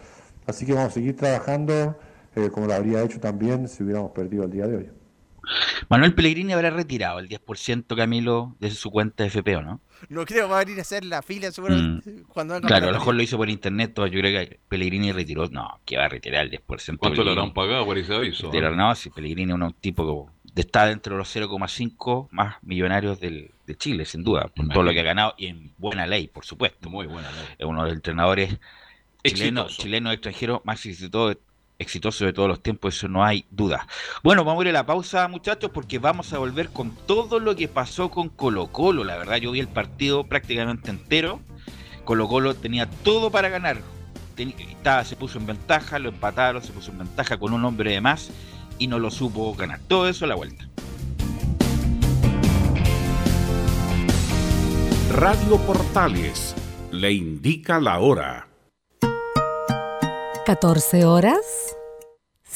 Así que vamos a seguir trabajando eh, como lo habría hecho también si hubiéramos perdido el día de hoy. Manuel Pellegrini habrá retirado el 10%, Camilo, de su cuenta de FPO, ¿no? No creo que va a venir a hacer la fila seguramente mm. cuando Claro, a lo mejor lo hizo por internet, todo. yo creo que Pellegrini retiró, no, que va a retirar el 10%. ¿Cuánto le habrán pagado por ese aviso? no, si Pellegrini es un tipo que está dentro de los 0,5 más millonarios del, de Chile, sin duda, por todo lo que ha ganado y en buena ley, por supuesto. Muy buena ley. Es uno de los entrenadores chilenos, chilenos extranjeros más todo exitoso de todos los tiempos, eso no hay duda. Bueno, vamos a ir a la pausa, muchachos, porque vamos a volver con todo lo que pasó con Colo Colo. La verdad, yo vi el partido prácticamente entero. Colo Colo tenía todo para ganar. estaba, se puso en ventaja, lo empataron, se puso en ventaja con un hombre de más y no lo supo ganar. Todo eso a la vuelta. Radio Portales le indica la hora. 14 horas,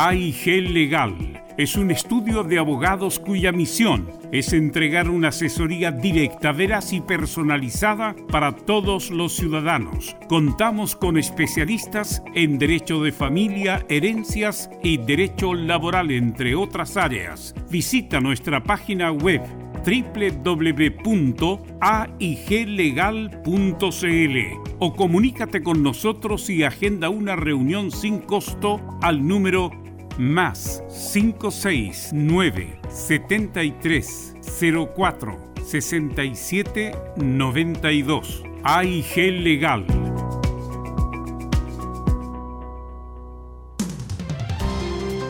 AIG Legal es un estudio de abogados cuya misión es entregar una asesoría directa, veraz y personalizada para todos los ciudadanos. Contamos con especialistas en derecho de familia, herencias y derecho laboral, entre otras áreas. Visita nuestra página web www.aiglegal.cl o comunícate con nosotros y agenda una reunión sin costo al número más 569 73 04 67 92 AIG Legal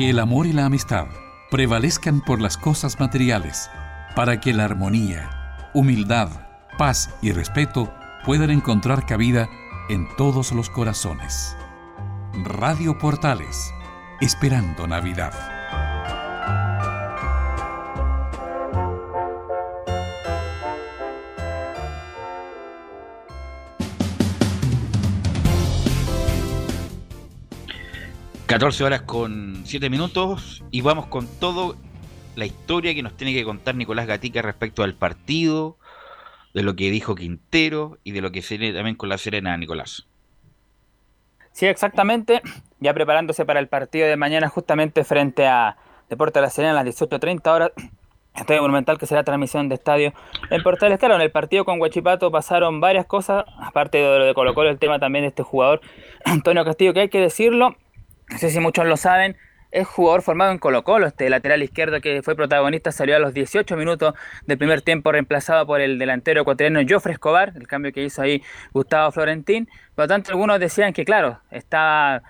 Que el amor y la amistad prevalezcan por las cosas materiales, para que la armonía, humildad, paz y respeto puedan encontrar cabida en todos los corazones. Radio Portales, esperando Navidad. 14 horas con 7 minutos y vamos con todo la historia que nos tiene que contar Nicolás Gatica respecto al partido, de lo que dijo Quintero y de lo que se viene también con la Serena, Nicolás. Sí, exactamente. Ya preparándose para el partido de mañana justamente frente a Deporte de la Serena a las 18.30 horas. Estadio Monumental que será transmisión de estadio en Portales. Claro, en el partido con Huachipato pasaron varias cosas, aparte de lo de Colo Colo, el tema también de este jugador, Antonio Castillo, que hay que decirlo, no sé si muchos lo saben, es jugador formado en Colo Colo, este lateral izquierdo que fue protagonista, salió a los 18 minutos del primer tiempo reemplazado por el delantero ecuatoriano Joffre Escobar, el cambio que hizo ahí Gustavo Florentín. Por lo tanto, algunos decían que, claro, estaba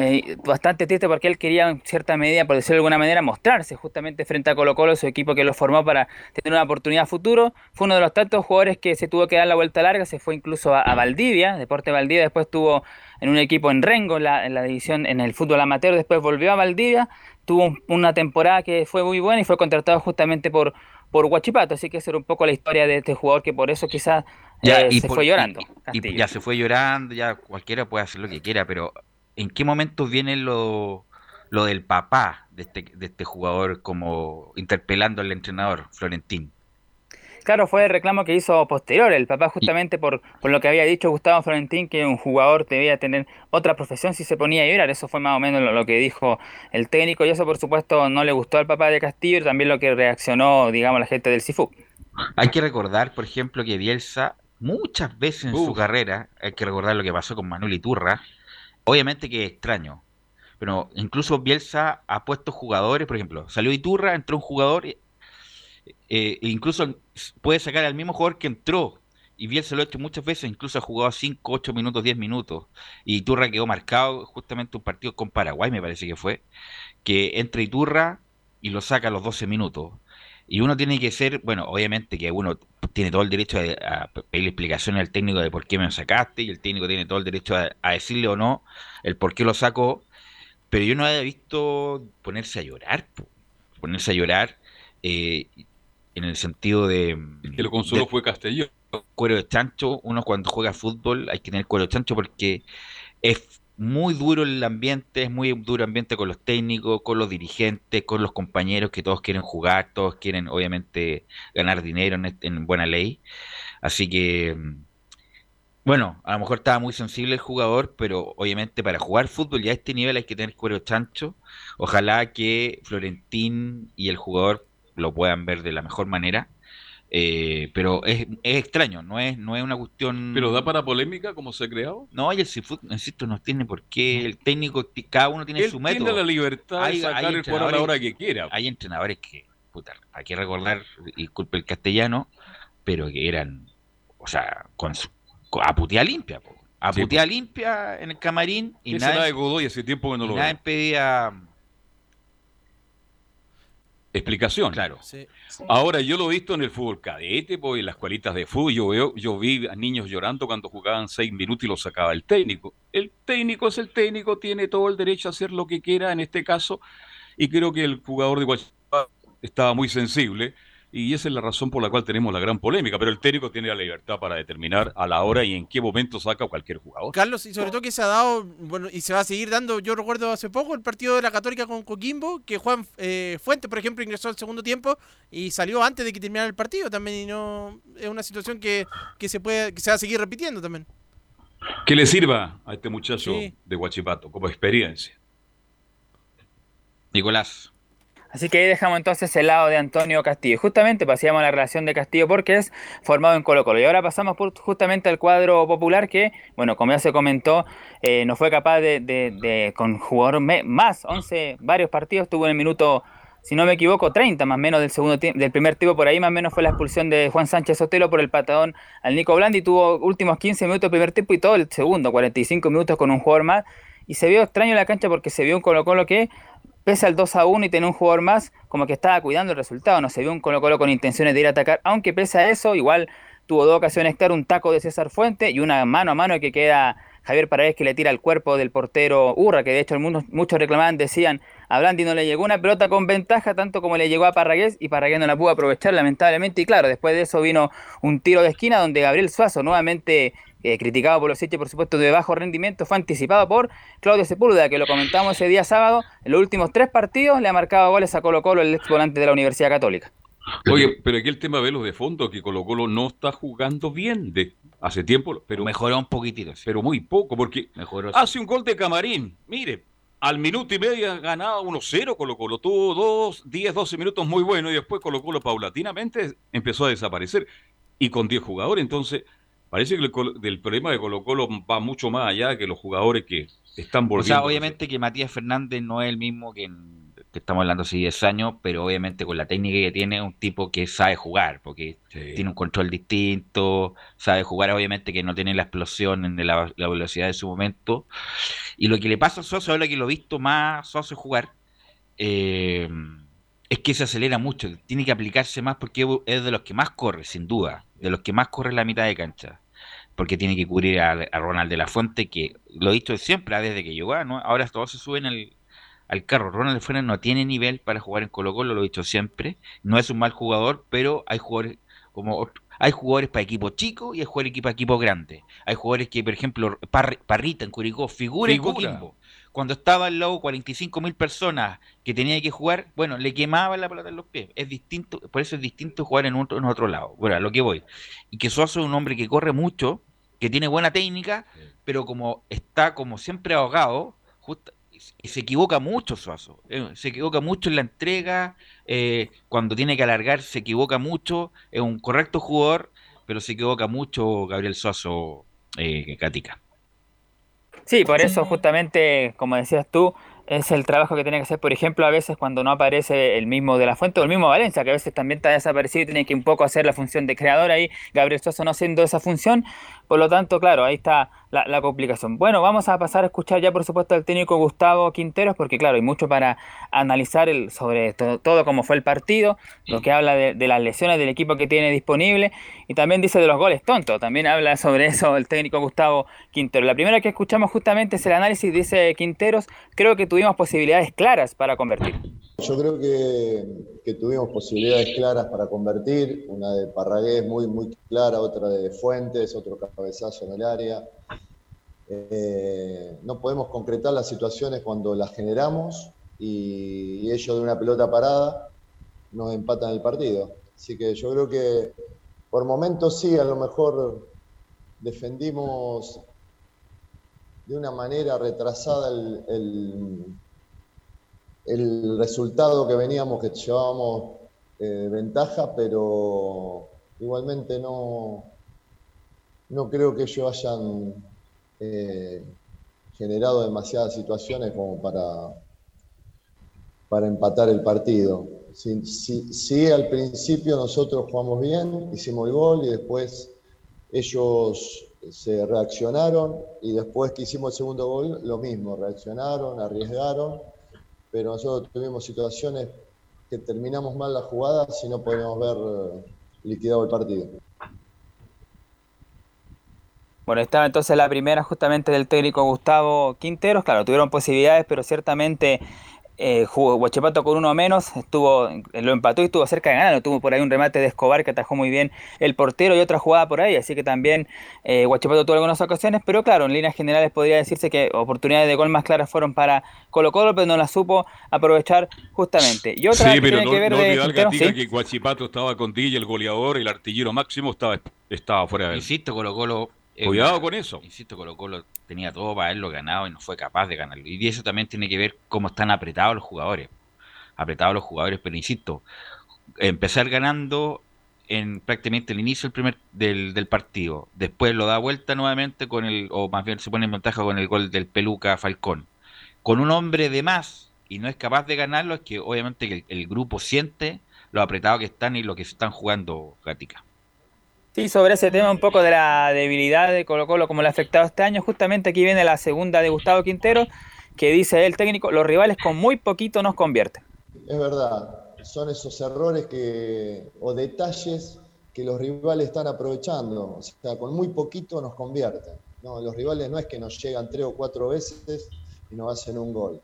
eh, bastante triste porque él quería en cierta medida, por decirlo de alguna manera, mostrarse justamente frente a Colo Colo, su equipo que lo formó para tener una oportunidad futuro. Fue uno de los tantos jugadores que se tuvo que dar la vuelta larga, se fue incluso a, Valdivia, Deporte Valdivia, después tuvo en un equipo en Rengo, en la, división, en el fútbol amateur, después volvió a Valdivia, tuvo una temporada que fue muy buena y fue contratado justamente por, por Huachipato, así que esa era un poco la historia de este jugador que por eso quizás eh, se fue llorando. ya se fue llorando, ya cualquiera puede hacer lo que quiera, pero ¿en qué momento viene lo, lo del papá de este, de este jugador como interpelando al entrenador, Florentín? Claro, fue el reclamo que hizo posterior el papá, justamente por, por lo que había dicho Gustavo Florentín, que un jugador debía tener otra profesión si se ponía a llorar. Eso fue más o menos lo, que dijo el técnico, y eso por supuesto no le gustó al papá de Castillo y también lo que reaccionó, digamos, la gente del CIFU. Hay que recordar, por ejemplo, que Bielsa muchas veces en su carrera, hay que recordar lo que pasó con Manuel Iturra, Obviamente que es extraño, Pero incluso Bielsa ha puesto jugadores, por ejemplo, salió Iturra, entró un jugador, eh, e incluso puede sacar al mismo jugador que entró. Y Bielsa lo ha hecho muchas veces, incluso ha jugado 5, 8 minutos, 10 minutos. Y Iturra quedó marcado justamente un partido con Paraguay, me parece que fue, que entra Iturra y lo saca a los 12 minutos. Y uno tiene que ser, bueno, obviamente que uno tiene todo el derecho a, pedirle explicaciones al técnico de por qué me lo sacaste, y el técnico tiene todo el derecho a, decirle o no el por qué lo sacó, pero yo no había visto ponerse a llorar, ponerse a llorar eh, en el sentido de... que lo consuelo fue Castellón. Cuero de chancho, uno cuando juega fútbol hay que tener cuero de chancho porque es muy duro el ambiente, es muy duro el ambiente con los técnicos, con los dirigentes, con los compañeros que todos quieren jugar, todos quieren obviamente ganar dinero en, buena ley. Así que, bueno, a lo mejor estaba muy sensible el jugador, pero obviamente para jugar fútbol ya a este nivel hay que tener cuero chancho. Ojalá que Florentín y el jugador lo puedan ver de la mejor manera eh, pero es, es, extraño, no es, no es una cuestión. ¿Pero da para polémica como se ha creado? No, y el Seafood, insisto, no tiene por qué. El técnico, cada uno tiene su método. Tiene la libertad de sacar el a la hora que quiera. Hay entrenadores que, puta, hay que recordar, disculpe el castellano, pero que eran, o sea, con su, a putear limpia, a putear limpia en el camarín. Y nada, de Godoy hace tiempo que no lo Nada impedía explicación. Claro. Ahora, yo lo he visto en el fútbol cadete, pues, en las cualitas de fútbol. Yo, veo, yo vi a niños llorando cuando jugaban seis minutos y lo sacaba el técnico. El técnico es el técnico, tiene todo el derecho a hacer lo que quiera en este caso. Y creo que el jugador de Guachipato estaba muy sensible y esa es la razón por la cual tenemos la gran polémica, pero el técnico tiene la libertad para determinar a la hora y en qué momento saca cualquier jugador. Carlos, y sobre todo que se ha dado, bueno, y se va a seguir dando, yo recuerdo hace poco el partido de la Católica con Coquimbo, que Juan eh, Fuente, por ejemplo, ingresó al segundo tiempo y salió antes de que terminara el partido también, y no es una situación que, se puede, que se va a seguir repitiendo también. Que le sirva a este muchacho de Huachipato como experiencia. Nicolás. Así que ahí dejamos entonces el lado de Antonio Castillo. Justamente pasamos a la relación de Castillo porque es formado en Colo Colo. Y ahora pasamos por justamente al cuadro popular que, bueno, como ya se comentó, eh, no fue capaz de, con jugador más, 11, varios partidos, tuvo en el minuto, si no me equivoco, 30 más menos del, segundo del primer tiempo. Por ahí más o menos fue la expulsión de Juan Sánchez Sotelo por el patadón al Nico Blandi. Tuvo últimos 15 minutos del primer tiempo y todo el segundo, 45 minutos con un jugador más. Y se vio extraño en la cancha porque se vio un Colo Colo que pese al 2 a 1 y tener un jugador más, como que estaba cuidando el resultado, no se vio un Colo Colo con intenciones de ir a atacar, aunque pese a eso, igual tuvo dos ocasiones, claro, un taco de César Fuente y una mano a mano que queda Javier Paredes que le tira al cuerpo del portero Urra, que de hecho muchos reclamaban, decían, a Blandi no le llegó una pelota con ventaja, tanto como le llegó a Parragués, y Parragués no la pudo aprovechar, lamentablemente, y claro, después de eso vino un tiro de esquina donde Gabriel Suazo nuevamente eh, criticado por los hechos, por supuesto, de bajo rendimiento, fue anticipado por Claudio Sepúlveda, que lo comentamos ese día sábado. En los últimos tres partidos le ha marcado goles a Colo Colo, el ex volante de la Universidad Católica. Oye, pero aquí el tema de los de fondo, que Colo Colo no está jugando bien de hace tiempo, pero mejoró un poquitito, pero muy poco, porque hace un gol de Camarín, mire, al minuto y medio ganaba 1-0 Colo Colo, tuvo dos, 10, 12 minutos muy buenos y después Colo Colo paulatinamente empezó a desaparecer. Y con 10 jugadores, entonces Parece que el, problema de Colo Colo va mucho más allá que los jugadores que están volviendo. O sea, obviamente que Matías Fernández no es el mismo que, estamos hablando hace 10 años, pero obviamente con la técnica que tiene, un tipo que sabe jugar, porque tiene un control distinto, sabe jugar, obviamente que no tiene la explosión de la, velocidad de su momento. Y lo que le pasa a Sosa, ahora que lo he visto más Sosa jugar, eh, es que se acelera mucho, tiene que aplicarse más porque es de los que más corre, sin duda, de los que más corre la mitad de cancha, porque tiene que cubrir a, Ronald de la Fuente, que lo he dicho siempre, ah, desde que llegó, ah, ¿no? ahora todos se suben al, carro. Ronald Fuente no tiene nivel para jugar en Colo Colo, lo he dicho siempre, no es un mal jugador, pero hay jugadores como hay jugadores para equipo chico y hay jugadores para equipo grande. Hay jugadores que, por ejemplo, Parrita en Curicó figura, en Coquimbo cuando estaba al lado 45 mil personas que tenía que jugar, bueno, le quemaba la pelota en los pies. Es distinto, por eso es distinto jugar en otro, en otro lado. Bueno, a lo que voy. Y que Suazo es un hombre que corre mucho, que tiene buena técnica, pero como está como siempre ahogado, se equivoca mucho Suazo. Eh, se equivoca mucho en la entrega, eh, cuando tiene que alargar se equivoca mucho. Es un correcto jugador, pero se equivoca mucho Gabriel Suazo eh, Catica. Sí, por eso justamente, como decías tú, es el trabajo que tiene que hacer, por ejemplo, a veces cuando no aparece el mismo de la Fuente o el mismo Valencia, que a veces también está desaparecido y tiene que un poco hacer la función de creador ahí, Gabriel Sosa no haciendo esa función, por lo tanto, claro, ahí está la, complicación. Bueno, vamos a pasar a escuchar ya, por supuesto, al técnico Gustavo Quinteros, porque claro, hay mucho para analizar el, sobre todo, todo cómo fue el partido, lo que habla de, las lesiones del equipo que tiene disponible, y también dice de los goles tontos, también habla sobre eso el técnico Gustavo Quinteros. La primera que escuchamos justamente es el análisis, dice Quinteros, creo que tuvimos posibilidades claras para convertir. Yo creo que, tuvimos posibilidades claras para convertir, una de Parragués muy, muy clara, otra de Fuentes, otro cabezazo en el área. Eh, no podemos concretar las situaciones cuando las generamos y, ellos de una pelota parada nos empatan el partido. Así que yo creo que por momentos sí, a lo mejor defendimos de una manera retrasada el resultado que veníamos, que llevábamos eh, ventaja, pero igualmente no, no creo que ellos hayan eh, generado demasiadas situaciones como para, para empatar el partido. Sí, sí, al principio nosotros jugamos bien, hicimos el gol y después ellos se reaccionaron y después que hicimos el segundo gol, lo mismo, reaccionaron, arriesgaron pero nosotros tuvimos situaciones que terminamos mal la jugada si no podemos ver eh, liquidado el partido. Bueno, estaba entonces la primera justamente del técnico Gustavo Quinteros. Claro, tuvieron posibilidades, pero ciertamente eh, jugó Guachipato con uno menos, estuvo, lo empató y estuvo cerca de ganar, tuvo por ahí un remate de Escobar que atajó muy bien el portero y otra jugada por ahí, así que también eh, Guachipato tuvo algunas ocasiones, pero claro, en líneas generales podría decirse que oportunidades de gol más claras fueron para Colo Colo, pero no las supo aprovechar justamente. Y otra sí, pero no, que ver de que Guachipato estaba con Dilla, el goleador, el artillero máximo estaba, estaba fuera de él. Insisto, Colo Colo Cuidado con eso. Insisto, Colo Colo tenía todo para haberlo ganado y no fue capaz de ganarlo. Y eso también tiene que ver cómo están apretados los jugadores. Apretados los jugadores, pero insisto, empezar ganando en prácticamente el inicio del primer del, partido. Después lo da vuelta nuevamente con el, o más bien se pone en ventaja con el gol del Peluca Falcón. Con un hombre de más y no es capaz de ganarlo, es que obviamente el, el grupo siente lo apretado que están y lo que están jugando Gatica. Sí, sobre ese tema un poco de la debilidad de Colo Colo, como le ha afectado este año, justamente aquí viene la segunda de Gustavo Quintero, que dice el técnico, los rivales con muy poquito nos convierten. Es verdad, son esos errores que, o detalles que los rivales están aprovechando, o sea, con muy poquito nos convierten. No, los rivales no es que nos llegan tres o cuatro veces y nos hacen un gol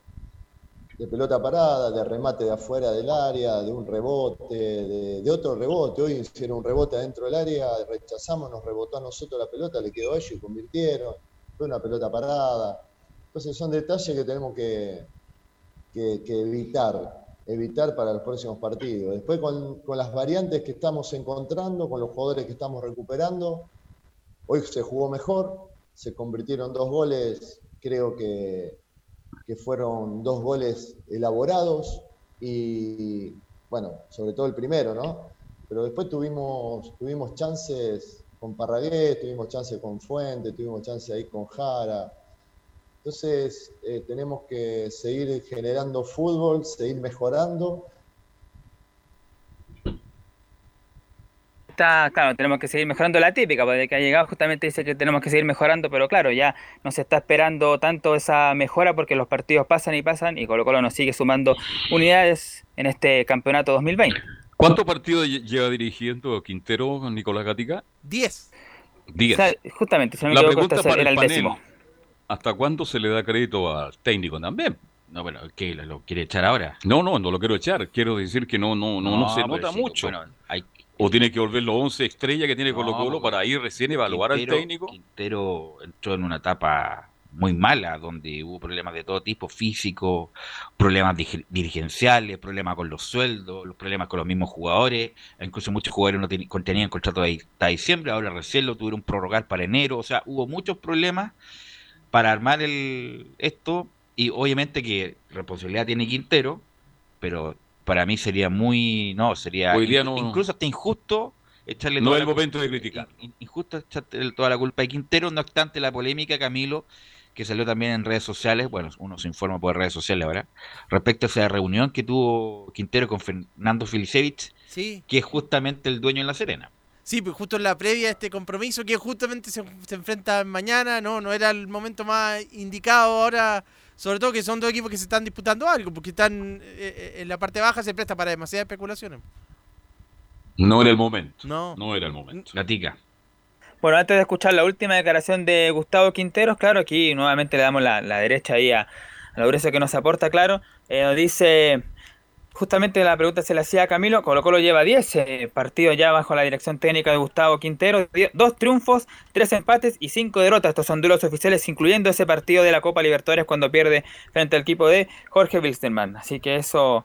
de pelota parada, de remate de afuera del área, de un rebote, de, otro rebote. Hoy hicieron un rebote adentro del área, rechazamos, nos rebotó a nosotros la pelota, le quedó a ellos y convirtieron. Fue una pelota parada. Entonces son detalles que tenemos que, que, evitar, evitar para los próximos partidos. Después con, con las variantes que estamos encontrando, con los jugadores que estamos recuperando, hoy se jugó mejor, se convirtieron dos goles, creo que que fueron dos goles elaborados y, bueno, sobre todo el primero, ¿no? Pero después tuvimos, tuvimos chances con Parragués, tuvimos chances con Fuente, tuvimos chances ahí con Jara. Entonces eh, tenemos que seguir generando fútbol, seguir mejorando está, claro, tenemos que seguir mejorando la típica, porque que ha llegado justamente dice que tenemos que seguir mejorando, pero claro, ya no se está esperando tanto esa mejora porque los partidos pasan y pasan y Colo Colo nos sigue sumando unidades en este campeonato 2020. ¿Cuántos partidos lleva dirigiendo Quintero Nicolás Gatica? Diez. Diez. justamente, si no me la pregunta este para el, décimo. ¿Hasta cuándo se le da crédito al técnico también? No, bueno, ¿qué? ¿Lo, quiere echar ahora? No, no, no lo quiero echar. Quiero decir que no, no, no, no, se nota mucho. Bueno, hay, ¿O tiene que volver los 11 estrellas que tiene Colo Colo para ir recién evaluar al técnico? Quintero entró en una etapa muy mala, donde hubo problemas de todo tipo, físicos, problemas dirigenciales, problemas con los sueldos, los problemas con los mismos jugadores, incluso muchos jugadores no tenían contrato hasta diciembre, ahora recién lo tuvieron prorrogar para enero, o sea, hubo muchos problemas para armar el esto, y obviamente que responsabilidad tiene Quintero, pero para mí sería muy, no, sería incluso hasta injusto echarle no el momento de criticar. injusto echarle toda la culpa de Quintero no obstante la polémica Camilo que salió también en redes sociales, bueno, uno se informa por redes sociales ahora, respecto a esa reunión que tuvo Quintero con Fernando Filicevich, que es justamente el dueño en La Serena. Sí, pues justo en la previa de este compromiso que justamente se, enfrenta mañana, no, no era el momento más indicado ahora, sobre todo que son dos equipos que se están disputando algo, porque están eh, eh, en la parte baja se presta para demasiadas especulaciones. No era el momento. No. No era el momento. Gatica. Bueno, antes de escuchar la última declaración de Gustavo Quinteros, claro, aquí nuevamente le damos la, derecha ahí a, la dureza que nos aporta, claro. Eh, nos dice, justamente la pregunta se le hacía a Camilo, Colo Colo lleva 10 eh, partidos ya bajo la dirección técnica de Gustavo Quintero, dos triunfos, tres empates y cinco derrotas. Estos son duelos oficiales, incluyendo ese partido de la Copa Libertadores cuando pierde frente al equipo de Jorge Wilstermann. Así que eso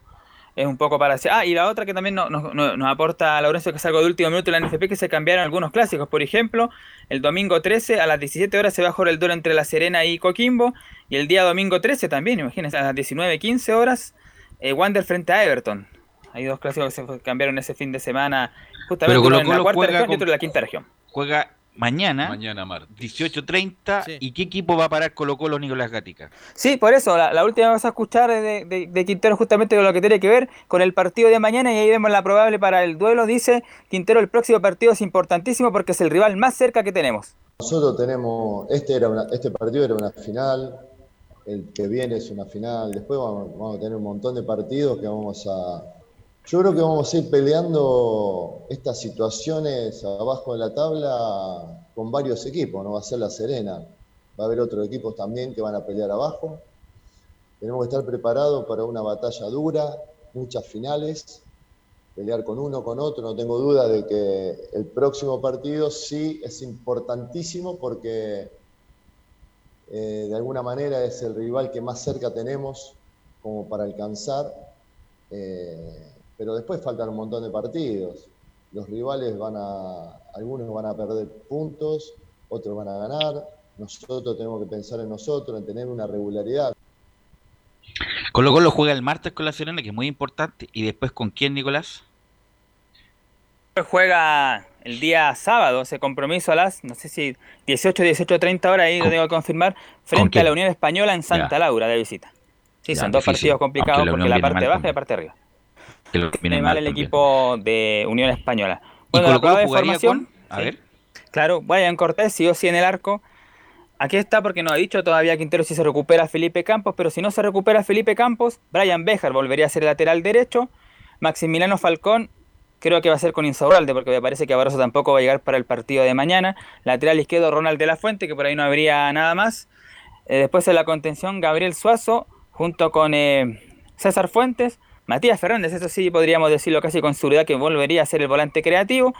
es un poco para... Ah, y la otra que también nos, nos, aporta Laurencio, que es algo de último minuto en la NFP, que se cambiaron algunos clásicos. Por ejemplo, el domingo 13 a las 17 horas se va a jugar el duelo entre La Serena y Coquimbo. Y el día domingo 13 también, imagínense, a las 19.15 horas, eh, Wander frente a Everton. Hay dos clásicos que se cambiaron ese fin de semana, justamente uno en la cuarta región y otro en la quinta región. Juega mañana, mañana 18.30. ¿Y qué equipo va a parar Colo Colo Nicolás Gatica? Sí, por eso, la, última vez a escuchar de, de, Quintero justamente con lo que tiene que ver con el partido de mañana y ahí vemos la probable para el duelo. Dice Quintero, el próximo partido es importantísimo porque es el rival más cerca que tenemos. Nosotros tenemos, este, era este partido era una final, el que viene es una final, después vamos a tener un montón de partidos que vamos a yo creo que vamos a ir peleando estas situaciones abajo de la tabla con varios equipos, no va a ser la Serena, va a haber otros equipos también que van a pelear abajo. Tenemos que estar preparados para una batalla dura, muchas finales, pelear con uno, con otro. No tengo duda de que el próximo partido sí es importantísimo porque eh, de alguna manera es el rival que más cerca tenemos como para alcanzar. Eh, pero después faltan un montón de partidos. Los rivales van a, algunos van a perder puntos, otros van a ganar. Nosotros tenemos que pensar en nosotros, en tener una regularidad. Colo Colo juega el martes con la Serena, que es muy importante. ¿Y después con quién, Nicolás? Juega el día sábado ese compromiso a las, no sé si 18, 18, 30 horas, ahí lo tengo que confirmar, frente a la Unión Española en Santa Laura de visita. Sí, son dos partidos complicados porque la parte baja y la parte arriba que viene mal, el equipo de Unión Española. Bueno, ¿Y de formación, A ver. Claro, Brian Cortés sí o sí en el arco. Aquí está porque no ha dicho todavía Quintero si se recupera Felipe Campos, pero si no se recupera Felipe Campos, Brian Bejar volvería a ser lateral derecho. Maximiliano Falcón creo que va a ser con Insaurralde, porque me parece que Barroso tampoco va a llegar para el partido de mañana. Lateral izquierdo Ronald de la Fuente, que por ahí no habría nada más. Eh, después en la contención Gabriel Suazo, junto con eh, César Fuentes. Matías Fernández, eso sí podríamos decirlo casi con seguridad que volvería a ser el volante creativo.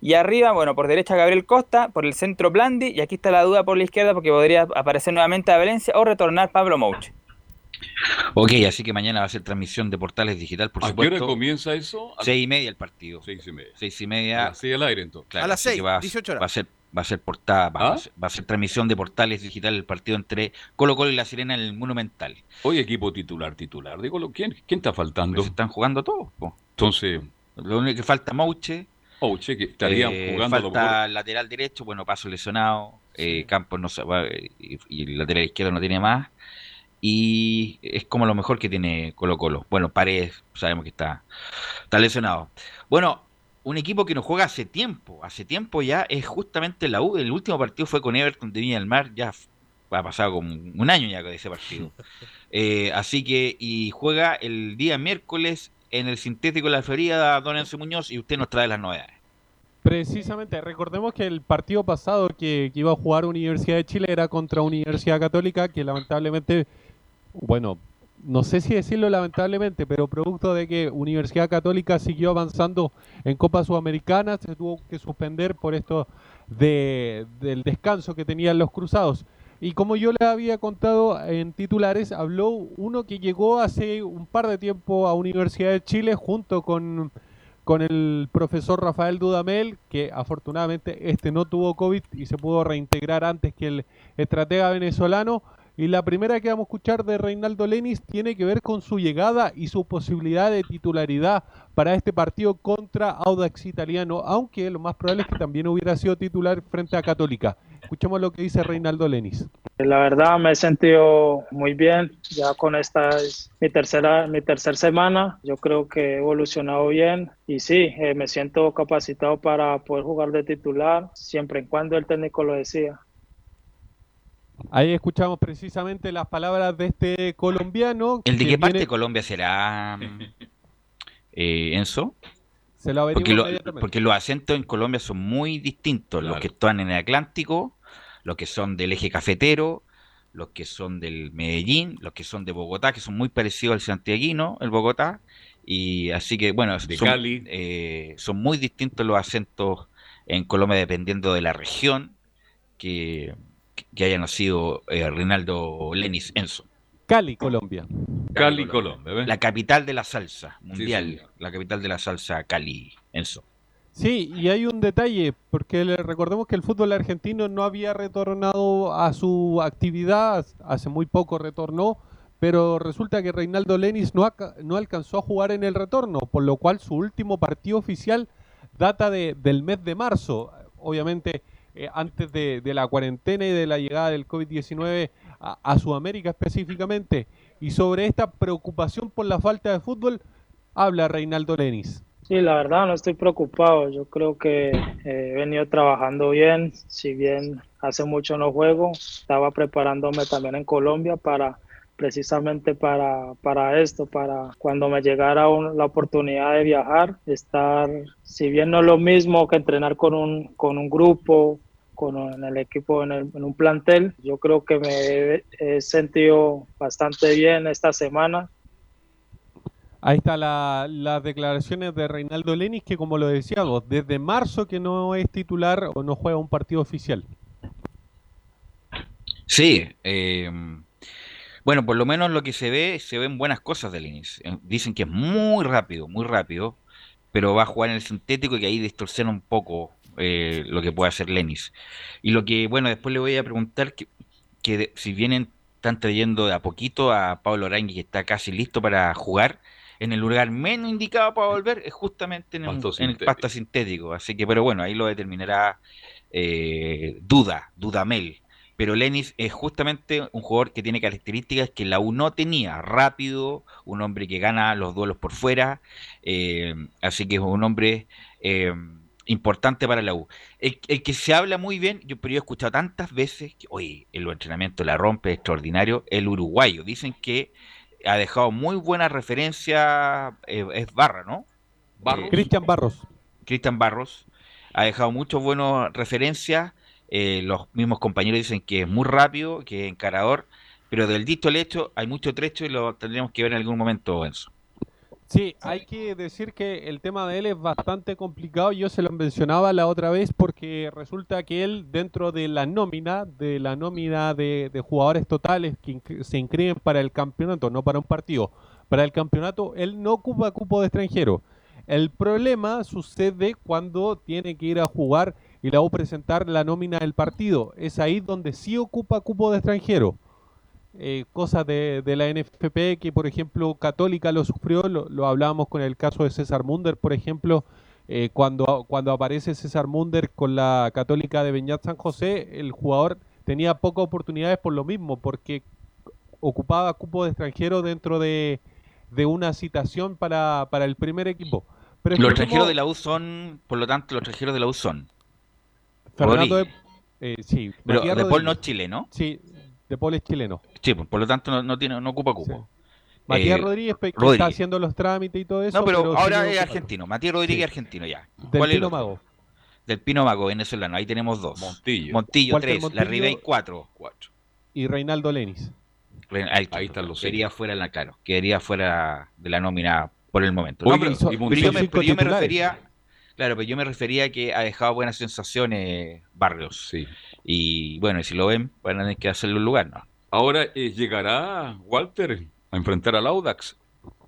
Y arriba, bueno, por derecha Gabriel Costa, por el centro Blandi, y aquí está la duda por la izquierda porque podría aparecer nuevamente a Valencia o retornar Pablo Mouche. Ok, así que mañana va a ser transmisión de Portales Digital, por supuesto. ¿A qué hora comienza eso? Seis y media el partido. Seis y media. Seis y media. Así al aire entonces. a las seis, 18 horas. Va a ser va a ser portada, va, a ¿Ah? ser, transmisión de portales digital el partido entre Colo Colo y La Sirena en el Monumental. Hoy equipo titular, titular. Digo, ¿quién, quién está faltando? Pues están jugando todos. Entonces. Lo único que falta Mauche. Mauche, que estarían eh, jugando. Falta lateral derecho, bueno, paso lesionado. Eh, Campos no se va, y, el lateral izquierdo no tiene más. Y es como lo mejor que tiene Colo Colo. Bueno, Paredes, sabemos que está, está lesionado. Bueno, un equipo que no juega hace tiempo, hace tiempo ya es justamente la U. El último partido fue con Everton de Viña del Mar, ya ha pasado como un año ya con ese partido. Eh, así que, y juega el día miércoles en el sintético de la feria Don Enzo Muñoz y usted nos trae las novedades. Precisamente, recordemos que el partido pasado que, que iba a jugar Universidad de Chile era contra Universidad Católica, que lamentablemente, bueno, no sé si decirlo lamentablemente, pero producto de que Universidad Católica siguió avanzando en Copa Sudamericana, se tuvo que suspender por esto de, del descanso que tenían los cruzados. Y como yo le había contado en titulares, habló uno que llegó hace un par de tiempo a Universidad de Chile junto con, con el profesor Rafael Dudamel, que afortunadamente este no tuvo COVID y se pudo reintegrar antes que el estratega venezolano. Y la primera que vamos a escuchar de Reinaldo Lenis tiene que ver con su llegada y su posibilidad de titularidad para este partido contra Audax Italiano, aunque lo más probable es que también hubiera sido titular frente a Católica. Escuchemos lo que dice Reinaldo Lenis. La verdad me he sentido muy bien, ya con esta es mi tercera, mi tercera semana, yo creo que he evolucionado bien y sí, eh, me siento capacitado para poder jugar de titular, siempre y cuando el técnico lo decía. Ahí escuchamos precisamente las palabras de este colombiano. ¿El de qué parte de Colombia será, eh, Enzo? Se lo porque, porque los acentos en Colombia son muy distintos, los que están en el Atlántico, los que son del eje cafetero, los que son del Medellín, los que son de Bogotá, que son muy parecidos al santiaguino, el Bogotá, y así que bueno, de son, Cali. eh, son muy distintos los acentos en Colombia dependiendo de la región que, que haya nacido eh, Rinaldo Lenis Enzo. Cali, Colombia. Cali, Colombia. ¿ves? La capital de la salsa mundial, la capital de la salsa Cali, Enzo. Sí, y hay un detalle, porque le- recordemos que el fútbol argentino no había retornado a su actividad, hace muy poco retornó, pero resulta que Reinaldo Lenis no, no alcanzó a jugar en el retorno, por lo cual su último partido oficial data de- del mes de marzo. Obviamente, eh, antes de, la cuarentena y de la llegada del COVID-19 a, a Sudamérica específicamente. Y sobre esta preocupación por la falta de fútbol, habla Reinaldo Lenis. Sí, la verdad no estoy preocupado. Yo creo que eh, he venido trabajando bien. Si bien hace mucho no juego, estaba preparándome también en Colombia para precisamente para, para esto, para cuando me llegara un- la oportunidad de viajar, estar, si bien no es lo mismo que entrenar con un, con un grupo, con en el equipo, en, el- en un plantel, yo creo que me he, he sentido bastante bien esta semana. Ahí está la- las declaraciones de Reinaldo Lenis, que como lo decíamos, desde marzo que no es titular o no juega un partido oficial. Sí, eh, bueno, por lo menos lo que se ve, se ven buenas cosas del Lenis. Eh, Dicen que es muy rápido, muy rápido, pero va a jugar en el sintético y que ahí distorsiona un poco eh, lo que puede hacer Lenis. Y lo que, bueno, después le voy a preguntar que, que de- si vienen, están trayendo de a poquito a Pablo Arangui, que está casi listo para jugar, en el lugar menos indicado para volver es justamente en, en el sintético. pasto sintético. Así que, pero bueno, ahí lo determinará eh, Duda, Dudamel. Pero Lenis es justamente un jugador que tiene características que la U no tenía. Rápido, un hombre que gana los duelos por fuera. eh, así que es un hombre eh, importante para la U. El, el que se habla muy bien, yo, pero yo he escuchado tantas veces que, oye, el entrenamiento la rompe, extraordinario, el uruguayo. Dicen que ha dejado muy buena referencia, eh, es Barra, ¿no? Barros. Cristian Barros. Cristian Barros ha dejado muchas buenas referencias. Eh, los mismos compañeros dicen que es muy rápido, que es encarador, pero del dicho al hecho hay mucho trecho y lo tendremos que ver en algún momento, Enzo. Sí, hay que decir que el tema de él es bastante complicado. Yo se lo mencionaba la otra vez porque resulta que él dentro de la nómina, de la nómina de, jugadores totales que se inscriben para el campeonato, no para un partido, para el campeonato, él no ocupa cupo de extranjero. El problema sucede cuando tiene que ir a jugar y luego presentar la nómina del partido. Es ahí donde sí ocupa cupo de extranjero eh, cosas de, de la NFP que, por ejemplo, Católica lo sufrió, lo, lo hablábamos con el caso de César Munder, por ejemplo, eh, cuando, cuando aparece César Munder con la Católica de Beñat San José, el jugador tenía pocas oportunidades por lo mismo, porque ocupaba cupo de extranjero dentro de, de una citación para, para el primer equipo. Pero Los escuchemos- extranjeros de la U son, por lo tanto, los extranjeros de la U son. Fernando de, Rodríguez. eh, sí, Pero Matías De Paul no es chileno. Sí, De Paul es chileno. Sí, pues, por lo tanto no, no tiene, no ocupa cupo. Matías Eh, Rodríguez, está haciendo los trámites y todo eso. No, pero, ahora es argentino. Matías Rodríguez Sí. es argentino ya. Del ¿Cuál Pino? Mago. Del Pino Mago, venezolano. Ahí tenemos dos. Montillo. Montillo, Walter tres. La Montillo. Ribey, cuatro. Cuatro. Y Reinaldo Lenis. Re- Ahí, Ahí están los Quedaría fuera, la, claro, quedaría fuera de la nómina por el momento. Oye, No, pero, y pero yo me, cinco pero yo me titulares. refería, claro, pero yo me refería a que ha dejado buenas sensaciones Barrios. Sí. Y bueno, y si lo ven, van a tener que hacerle un lugar, ¿no? Ahora eh, llegará Walter a enfrentar al Audax.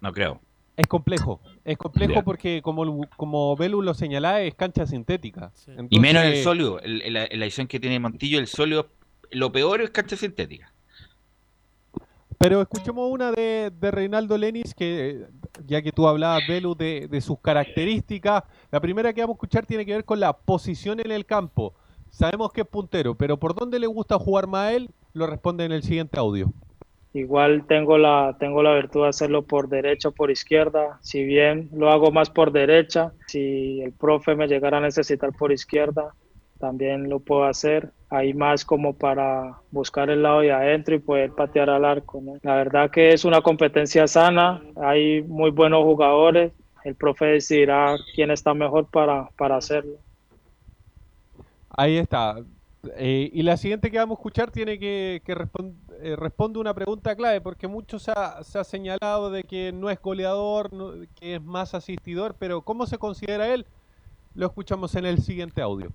No creo. Es complejo. Es complejo porque, como, como Belu lo señalaba, es cancha sintética. Y menos en el sólido. El- el- la, la edición que tiene Montillo, el sólido, lo peor es cancha sintética. Pero escuchemos una de, de Reinaldo Lenis, que eh, ya que tú hablabas, Belu, de, de sus características. La primera que vamos a escuchar tiene que ver con la posición en el campo. sabemos que es puntero, pero ¿por dónde le gusta jugar más a él? Lo responde en el siguiente audio. Igual tengo la, tengo la virtud de hacerlo por derecha o por izquierda. Si bien lo hago más por derecha, si el profe me llegara a necesitar por izquierda, también lo puedo hacer. Ahí más como para buscar el lado de adentro y poder patear al arco. La verdad que es una competencia sana, hay muy buenos jugadores. El profe decidirá quién está mejor para, para hacerlo. Ahí está. Eh, y la siguiente que vamos a escuchar tiene que, que eh, responde una pregunta clave, porque mucho se ha, señalado de que no es goleador, que es más asistidor, pero ¿cómo se considera él? Lo escuchamos en el siguiente audio.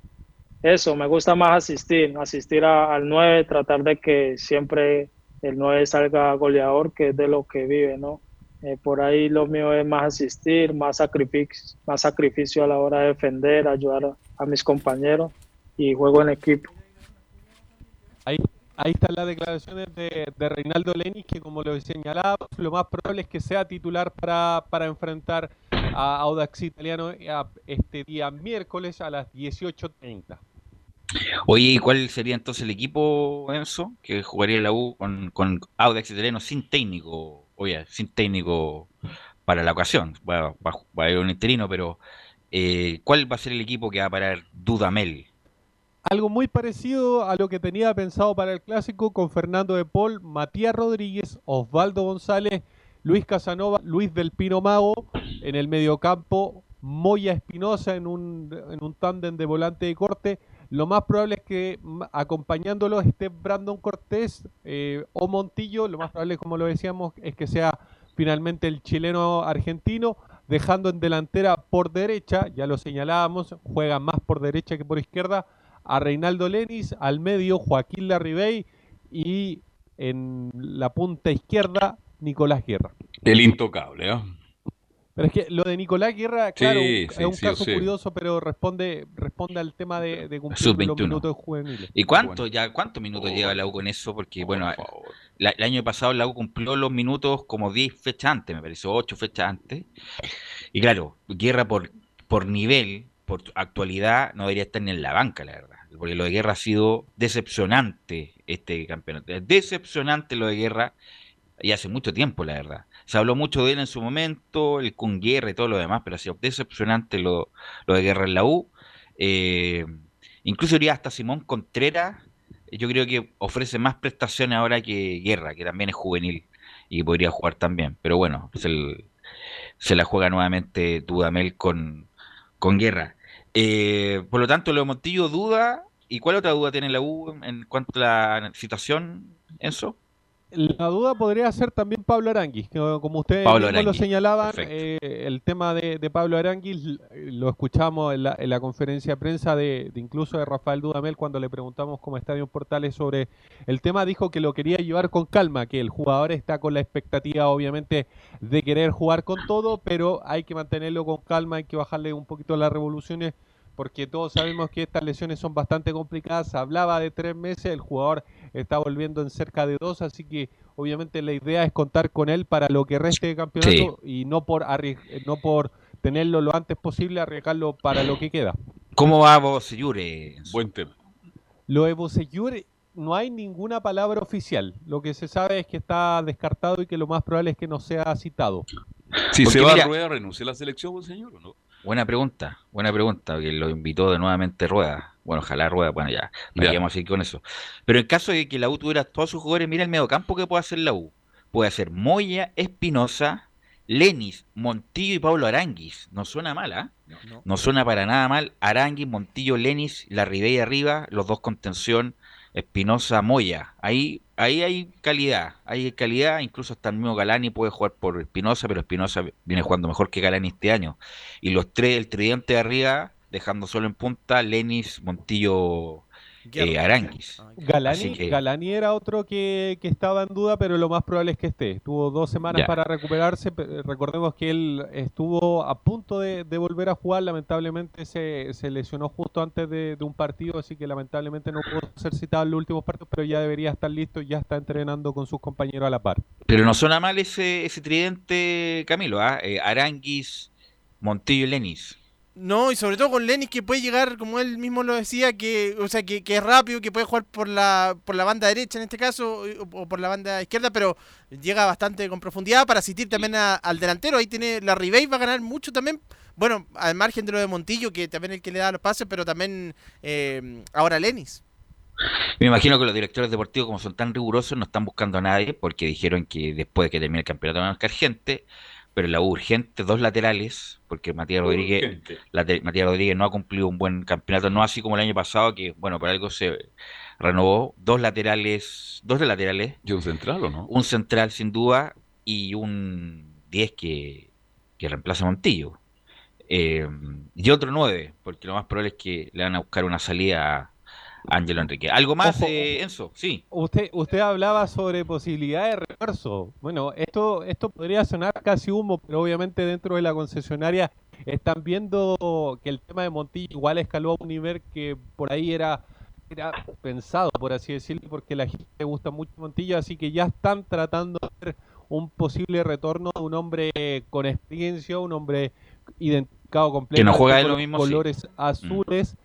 Eso, me gusta más asistir, asistir al 9, tratar de que siempre el 9 salga goleador, que es de lo que vive, ¿no? Eh, por ahí lo mío es más asistir, más sacrificio, más sacrificio a la hora de defender, ayudar a mis compañeros y juego en equipo. Ahí, ahí están las declaraciones de, Reinaldo Lenis, que como lo señalaba, lo más probable es que sea titular para, para enfrentar a Audax Italiano este día miércoles a las 18.30. Oye, ¿y cuál sería entonces el equipo, Enzo, que jugaría la U con, con Audax Italiano sin técnico? Oye, sin técnico para la ocasión. Va, va, a haber un interino, pero eh, ¿cuál va a ser el equipo que va a parar Dudamel? Algo muy parecido a lo que tenía pensado para el clásico con Fernando de Paul, Matías Rodríguez, Osvaldo González, Luis Casanova, Luis del Pino Mago en el mediocampo, Moya Espinosa en un, en un tándem de volante de corte. Lo más probable es que acompañándolo esté Brandon Cortés eh, o Montillo. Lo más probable, como lo decíamos, es que sea finalmente el chileno argentino, dejando en delantera por derecha, ya lo señalábamos, juega más por derecha que por izquierda, a Reinaldo Lenis, al medio Joaquín Larribey y en la punta izquierda Nicolás Guerra. El intocable, ¿eh? Pero es que lo de Nicolás Guerra, claro, es un caso curioso, pero responde responde al tema de, de cumplir los minutos juveniles. ¿Y cuánto ya cuántos minutos lleva la U con eso? Porque, bueno, el año pasado la U cumplió los minutos como 10 fechas antes, me pareció, 8 fechas antes. Y claro, Guerra por, por nivel, por actualidad, no debería estar ni en la banca, la verdad porque lo de guerra ha sido decepcionante este campeonato. Decepcionante lo de guerra y hace mucho tiempo, la verdad. Se habló mucho de él en su momento, el con guerra y todo lo demás, pero ha sido decepcionante lo, de guerra en la U. Eh, incluso iría hasta Simón Contreras, yo creo que ofrece más prestaciones ahora que Guerra, que también es juvenil y podría jugar también. Pero bueno, se, se la juega nuevamente Dudamel con, con Guerra. Eh, por lo tanto, Leo Montillo duda. ¿Y cuál otra duda tiene la U en cuanto a la situación, Enzo? La duda podría ser también Pablo Aranguis, que como ustedes lo señalaban, eh, el tema de, Pablo Aranguis lo escuchamos en la, conferencia de prensa de, incluso de Rafael Dudamel cuando le preguntamos como Estadio Portales sobre el tema, dijo que lo quería llevar con calma, que el jugador está con la expectativa obviamente de querer jugar con todo, pero hay que mantenerlo con calma, hay que bajarle un poquito las revoluciones porque todos sabemos que estas lesiones son bastante complicadas. Hablaba de tres meses, el jugador está volviendo en cerca de dos, así que obviamente la idea es contar con él para lo que reste de campeonato y no por no por tenerlo lo antes posible, arriesgarlo para lo que queda. ¿Cómo va Bosellure? Buen tema. Lo de Bosellure no hay ninguna palabra oficial. Lo que se sabe es que está descartado y que lo más probable es que no sea citado. Si se va a Rueda, renuncia a la selección, señor, ¿o no? Buena pregunta, buena pregunta, que lo invitó de nuevamente Rueda. Bueno, ojalá Rueda, bueno, ya, vamos a seguir con eso. Pero en caso de que la U tuviera todos sus jugadores, mira el mediocampo que puede hacer la U. Puede hacer Moya, Espinosa, Lenis, Montillo y Pablo Aranguis. No suena mal, ¿ah? No, suena para nada mal. Aranguis, Montillo, Lenis, la Ribey arriba, los dos con tensión, Espinosa, Moya. Ahí ahí hay calidad, hay calidad, incluso hasta el mismo Galani puede jugar por Espinosa, pero Espinosa viene jugando mejor que Galani este año. Y los tres, el tridente de arriba, dejando solo en punta, Lenis, Montillo, eh, Aranguis. Galani, era otro que, estaba en duda, pero lo más probable es que esté. Tuvo dos semanas para recuperarse. Recordemos que él estuvo a punto de, volver a jugar. Lamentablemente se, lesionó justo antes de, un partido, así que lamentablemente no pudo ser citado en los últimos partidos, pero ya debería estar listo y ya está entrenando con sus compañeros a la par. Pero no suena mal ese, ese tridente, Camilo. ¿ah? Eh, Aranguis, Montillo y Lenis. No, y sobre todo con Lenis que puede llegar, como él mismo lo decía, que, o sea, que, es rápido, que puede jugar por la, por la banda derecha en este caso, o, por la banda izquierda, pero llega bastante con profundidad para asistir también al delantero. Ahí tiene la Ribey, va a ganar mucho también. Bueno, al margen de lo de Montillo, que también es el que le da los pases, pero también eh, ahora Lenis. Me imagino que los directores deportivos, como son tan rigurosos, no están buscando a nadie porque dijeron que después de que termine el campeonato van a buscar gente pero la urgente, dos laterales, porque Matías Rodríguez, Matías Rodríguez no ha cumplido un buen campeonato, no así como el año pasado, que bueno, por algo se renovó, dos laterales, dos de laterales. ¿Y un central o no? Un central sin duda y un 10 que, que reemplaza a Montillo. Eh, y otro 9, porque lo más probable es que le van a buscar una salida Ángelo Enrique. ¿Algo más, eh, Enzo? Sí. Usted, usted hablaba sobre posibilidad de refuerzo. Bueno, esto, esto podría sonar casi humo, pero obviamente dentro de la concesionaria están viendo que el tema de Montillo igual escaló a un nivel que por ahí era, era pensado, por así decirlo, porque la gente le gusta mucho Montillo, así que ya están tratando de ver un posible retorno de un hombre con experiencia, un hombre identificado completamente que no juega con los mismos colores azules.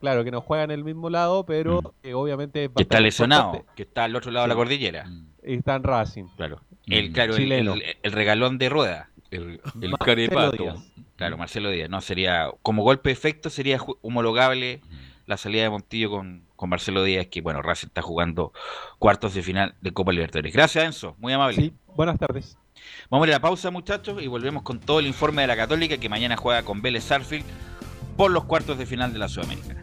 Claro, que no juega en el mismo lado, pero mm. obviamente... Que está lesionado, que está al otro lado de la cordillera. Y está en Racing. Claro. El, claro, el, regalón de rueda. El, el carepato. Claro, Marcelo Díaz. No, sería, como golpe de efecto sería homologable la salida de Montillo con, con Marcelo Díaz, que bueno, Racing está jugando cuartos de final de Copa Libertadores. Gracias, Enzo. Muy amable. Sí, buenas tardes. Vamos a ir a la pausa, muchachos, y volvemos con todo el informe de la Católica, que mañana juega con Vélez Sarfield por los cuartos de final de la Sudamericana.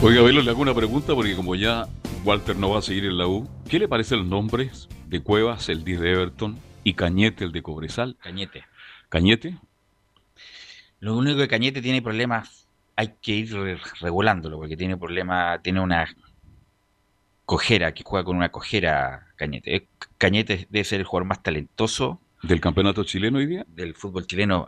Oiga, Velo, le hago una pregunta porque como ya Walter no va a seguir en la U, ¿qué le parecen los nombres de Cuevas, el 10 de Everton, y Cañete, el de Cobresal? Cañete. ¿Cañete? Lo único que Cañete tiene problemas, hay que ir regulándolo, porque tiene problemas, tiene una cojera, que juega con una cojera Cañete. Cañete debe ser el jugador más talentoso ¿Del campeonato chileno hoy día? Del fútbol chileno.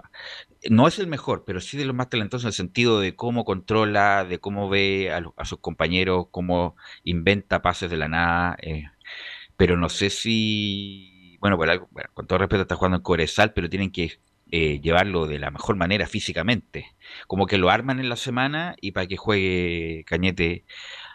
No es el mejor, pero sí de los más talentosos en el sentido de cómo controla, de cómo ve a, sus compañeros, cómo inventa pases de la nada. Eh, pero no sé si. Bueno, bueno, con todo respeto, está jugando en Coresal, pero tienen que eh, llevarlo de la mejor manera físicamente. Como que lo arman en la semana y para que juegue Cañete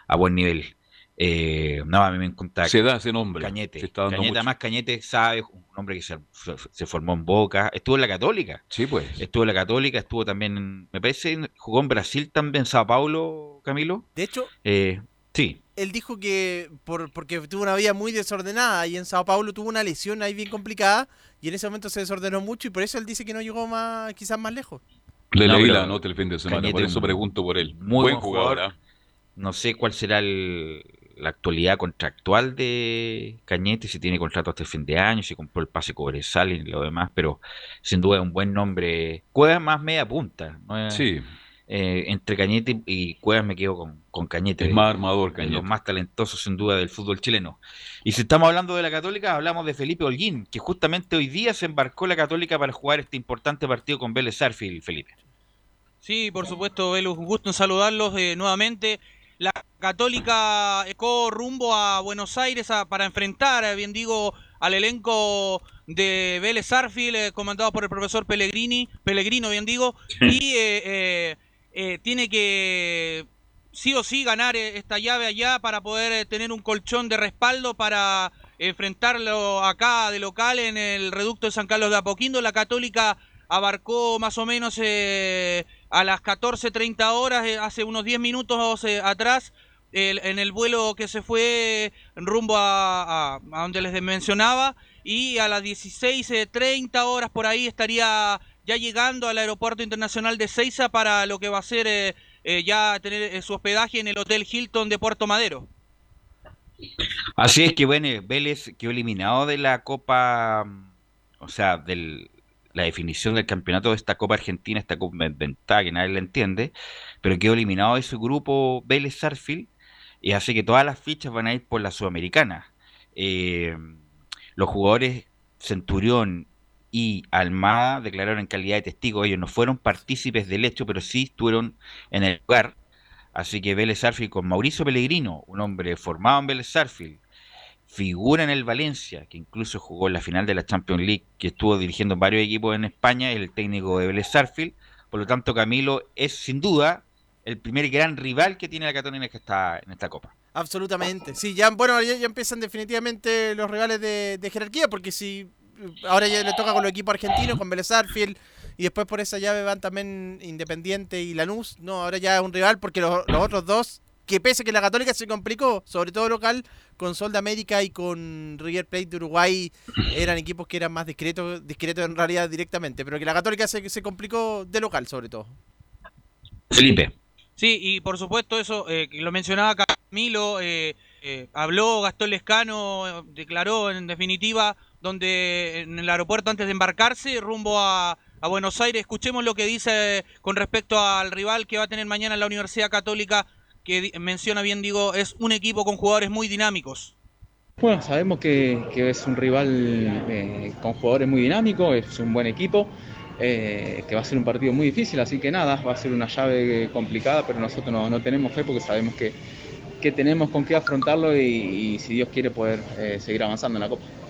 a buen nivel. Eh, no, a mí me encanta. Se da ese nombre. Cañete. Cañete, además, Cañete sabe, un hombre que se, formó en Boca. Estuvo en la Católica. Sí, pues. Estuvo en la Católica, estuvo también, me parece, jugó en Brasil también, en Sao Paulo, Camilo. De hecho, eh, sí. Él dijo que por, porque tuvo una vida muy desordenada y en Sao Paulo tuvo una lesión ahí bien complicada y en ese momento se desordenó mucho y por eso él dice que no llegó más, quizás más lejos. Le leí la nota el fin de semana, por eso pregunto por él. Muy buen jugador. ¿ah? No sé cuál será la actualidad contractual de Cañete, si tiene contrato hasta el fin de año, si compró el pase Cobresal y lo demás, pero sin duda es un buen nombre. Cueva más media punta. Sí. Eh, entre Cañete y Cuevas me quedo con, con Cañete. Es más armador Cañete. Los más talentosos sin duda del fútbol chileno. Y si estamos hablando de la Católica, hablamos de Felipe Holguín, que justamente hoy día se embarcó la Católica para jugar este importante partido con Vélez Sarfield, Felipe. Sí, por supuesto, Velus, un gusto en saludarlos eh, nuevamente. La Católica ecó rumbo a Buenos Aires para enfrentar, eh, bien digo, al elenco de Vélez Sarfield, comandado por el profesor Pellegrini, Pellegrino, bien digo, y eh, tiene que sí o sí ganar eh, esta llave allá para poder eh, tener un colchón de respaldo para enfrentarlo acá de local en el reducto de San Carlos de Apoquindo. La Católica abarcó más o menos a las 14.30 horas, hace unos 10 minutos atrás, en el vuelo que se fue rumbo a, donde les mencionaba, y a las 16.30 horas por ahí estaría ya llegando al aeropuerto internacional de Ceiza para lo que va a ser eh, eh, ya tener eh, su hospedaje en el Hotel Hilton de Puerto Madero. Así es que bueno, Vélez quedó eliminado de la Copa, mm, o sea, de la definición del campeonato de esta Copa Argentina, esta Copa Ventaja, que nadie la entiende, pero quedó eliminado de su grupo Vélez Sarfield, y hace que todas las fichas van a ir por la Sudamericana. los jugadores Centurión y Almada declararon en calidad de testigos. Ellos no fueron partícipes del hecho, pero sí estuvieron en el lugar. Así que Vélez Sarfield con Mauricio Pellegrino, un hombre formado en Vélez Sarfield, figura en el Valencia, que incluso jugó en la final de la Champions League, que estuvo dirigiendo varios equipos en España, el técnico de Vélez Sarfield. Por lo tanto, Camilo es sin duda el primer gran rival que tiene la Cataluña que está en esta Copa. Absolutamente. Sí, ya, bueno, ya, empiezan definitivamente los rivales de, de jerarquía, porque si ahora ya le toca con los equipos argentinos, con Vélez Arfield, y después por esa llave van también Independiente y Lanús. No, ahora ya es un rival porque los, otros dos, que pese que la Católica se complicó, sobre todo local, con Sol de América y con River Plate de Uruguay, eran equipos que eran más discretos, discretos en realidad directamente, pero que la Católica se, se complicó de local sobre todo. Felipe. Sí, y por supuesto eso, eh, lo mencionaba Camilo, eh, eh, habló Gastón Lescano, declaró en definitiva donde en el aeropuerto antes de embarcarse rumbo a, Buenos Aires. Escuchemos lo que dice con respecto al rival que va a tener mañana la Universidad Católica, que menciona bien, digo, es un equipo con jugadores muy dinámicos. Bueno, sabemos que, es un rival eh, con jugadores muy dinámicos, es un buen equipo, eh, que va a ser un partido muy difícil, así que nada, va a ser una llave complicada, pero nosotros no, tenemos fe porque sabemos que, tenemos con qué afrontarlo y, si Dios quiere poder eh, seguir avanzando en la Copa.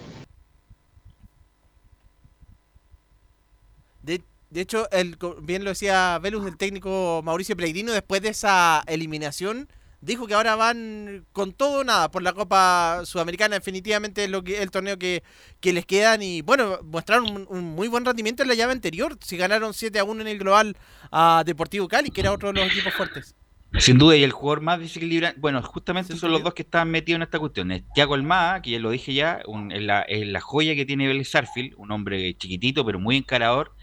De hecho, el, bien lo decía Velus, el técnico Mauricio Pellegrino, después de esa eliminación, dijo que ahora van con todo nada por la Copa Sudamericana. Definitivamente es lo que, el torneo que, les quedan. Y bueno, mostraron un, muy buen rendimiento en la llave anterior. Si ganaron 7 a 1 en el global a Deportivo Cali, que era otro de los equipos fuertes. Sin duda, y el jugador más desequilibrante, bueno, justamente son los dos que están metidos en esta cuestión. Es Thiago Almada, que ya lo dije ya, es, la, la, joya que tiene Vélez Sarfield, un hombre chiquitito pero muy encarador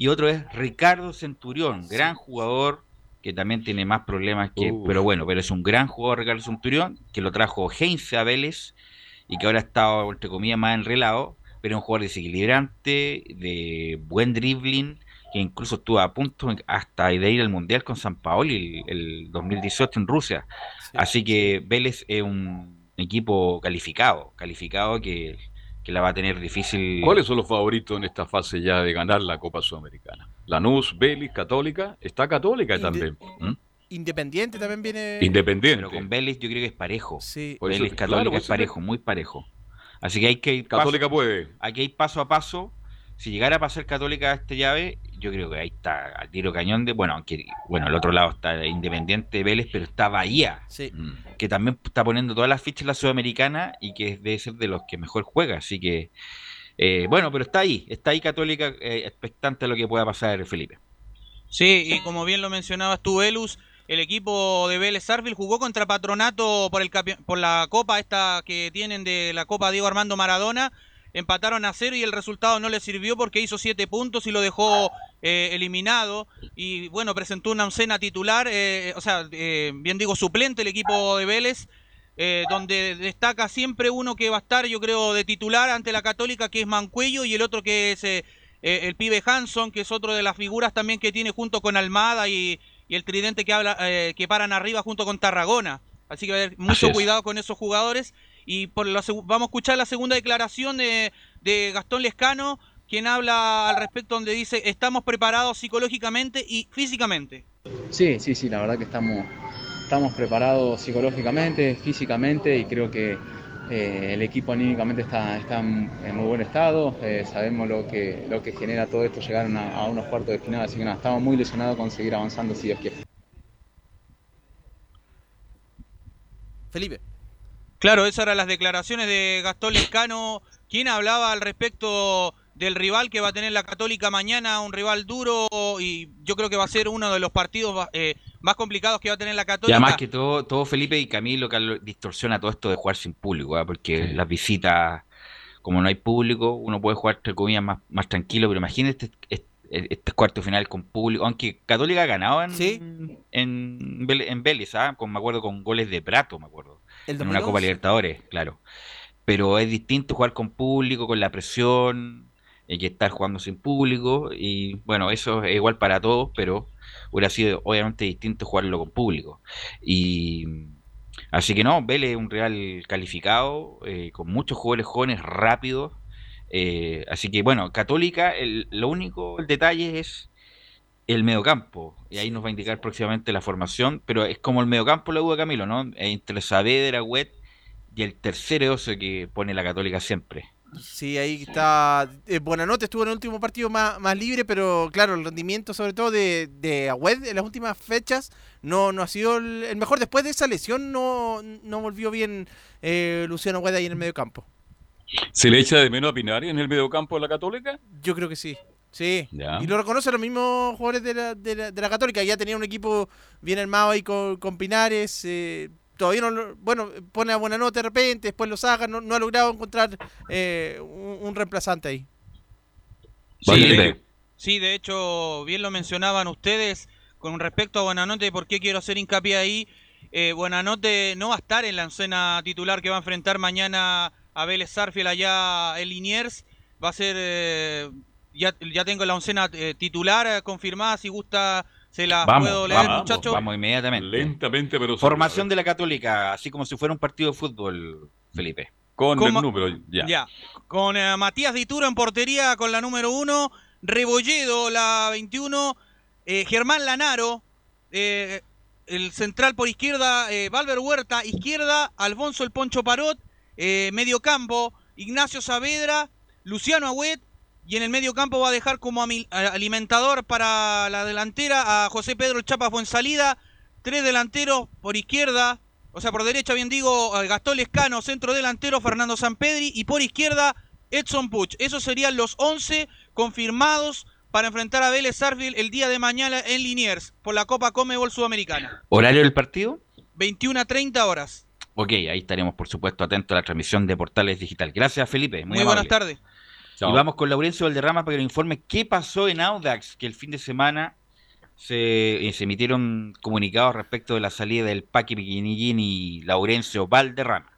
y otro es Ricardo Centurión, gran jugador que también tiene más problemas que, pero bueno, pero es un gran jugador Ricardo Centurión, que lo trajo Heinze a Vélez y que ahora ha estado, entre comillas, más enrelado, pero es un jugador desequilibrante, de buen dribbling, que incluso estuvo a punto hasta de ir al Mundial con San Paoli el, el 2018 en Rusia. Así que Vélez es un equipo calificado, calificado que que la va a tener difícil. ¿Cuáles son los favoritos en esta fase ya de ganar la Copa Sudamericana? Lanús, Vélez, Católica. Está Católica también. ¿Mm? Independiente también viene. Independiente. Pero con Vélez yo creo que es parejo. Sí. Vélez Católica es parejo, muy parejo. Así que hay que ir Católica puede. Hay que ir paso a paso. Si llegara a pasar Católica a esta llave, yo creo que ahí está al tiro cañón de. Bueno, aunque bueno, al otro lado está Independiente Vélez, pero está Bahía. Sí. Mm. Que también está poniendo todas las fichas en la Sudamericana y que debe ser de los que mejor juega. Así que. Eh, bueno, pero está ahí. Está ahí Católica eh, expectante a lo que pueda pasar, Felipe. Sí, y como bien lo mencionabas tú, Velus el equipo de Vélez Sarfield jugó contra Patronato por, el, por la copa esta que tienen de la Copa Diego Armando Maradona. Empataron a cero y el resultado no le sirvió porque hizo siete puntos y lo dejó eh, eliminado. Y bueno, presentó una oncena titular, eh, o sea, eh, bien digo, suplente el equipo de Vélez. donde destaca siempre uno que va a estar, yo creo, de titular ante la Católica, que es Mancuello, y el otro que es el pibe Hanson, que es otro de las figuras también que tiene junto con Almada y, y el tridente que, habla, eh, que paran arriba junto con Tarragona. Así que va a haber mucho cuidado con esos jugadores. Y por vamos a escuchar la segunda declaración de, Gastón Lescano, quien habla al respecto donde dice, estamos preparados psicológicamente y físicamente. Sí, sí, sí, la verdad que estamos, estamos preparados psicológicamente, físicamente y creo que eh, el equipo anímicamente está, está en muy buen estado, eh, sabemos lo que, lo que genera todo esto llegar a, unos cuartos de final, así que nada, estamos muy ilusionados con seguir avanzando si Dios quiere. Felipe. Claro, esas eran las declaraciones de Gastón Lescano, quien hablaba al respecto del rival que va a tener la Católica mañana, un rival duro y yo creo que va a ser uno de los partidos eh, más complicados que va a tener la Católica. Y además que todo, todo Felipe y Camilo que distorsiona todo esto de jugar sin público, ¿ah? porque las visitas, como no hay público, uno puede jugar entre comillas más, más tranquilo, pero imagínate este, este, cuarto final con público, aunque Católica ha ganado en, en, en Vélez, ¿ah? con, me acuerdo con goles de Prato, me acuerdo, en una Copa Libertadores, claro. Pero es distinto jugar con público, con la presión, hay que estar jugando sin público y bueno, eso es igual para todos, pero hubiera sido obviamente distinto jugarlo con público. Y así que no, Vélez es un Real calificado, eh, con muchos jugadores jóvenes rápidos. Eh, así que bueno, Católica, el, lo único, el detalle es el mediocampo. Y ahí nos va a indicar próximamente la formación, pero es como el mediocampo lo hubo Camilo, ¿no? Entre Saavedra, Wet y el tercer oso que pone la Católica siempre. Sí, ahí está. Eh, Buenanote estuvo en el último partido más, más libre, pero claro, el rendimiento sobre todo de, de Agüed en las últimas fechas no, no ha sido el, mejor. Después de esa lesión no, no volvió bien eh, Luciano Agüed ahí en el medio campo. ¿Se le echa de menos a Pinares en el medio campo de la Católica? Yo creo que sí. Sí, y lo reconocen los mismos jugadores de la, de la, de la Católica. Ya tenía un equipo bien armado ahí con, con Pinares. Eh, todavía no, bueno, pone a buena nota de repente, después lo saca, no, ha logrado encontrar eh, un, reemplazante ahí. Sí, de, hecho, bien lo mencionaban ustedes con respecto a Buenanote, ¿por qué quiero hacer hincapié ahí? Eh, Buenanote no va a estar en la escena titular que va a enfrentar mañana a Vélez Sarfiel allá en Liniers, va a ser, eh, ya, ya tengo la oncena eh, titular confirmada, si gusta se la puedo leer, muchachos. Vamos inmediatamente. Lentamente, pero. Formación de la Católica, así como si fuera un partido de fútbol, Felipe. Con, el número, ya. ya. Con eh, Matías Dituro en portería con la número 1. Rebolledo, la 21. Eh, Germán Lanaro. Eh, el central por izquierda, Valver Huerta. Izquierda, Alfonso el Poncho Parot. medio campo, Ignacio Saavedra. Luciano Agüet y en el medio campo va a dejar como alimentador para la delantera a José Pedro Chapa Fuensalida, tres delanteros por izquierda, o sea, por derecha bien digo, Gastón Lescano, centro delantero Fernando Sampedri y por izquierda Edson Puch. Esos serían los 11 confirmados para enfrentar a Vélez Sarfield el día de mañana en Liniers por la Copa Comebol Sudamericana. ¿Horario del partido? 21 a 30 horas. Ok, ahí estaremos por supuesto atentos a la transmisión de Portales Digital. Gracias Felipe. Muy, buenas tardes. Y vamos con Laurencio Valderrama para que nos informe qué pasó en Audax, que el fin de semana se, eh, emitieron comunicados respecto de la salida del Paqui Piquinillín y Laurencio Valderrama.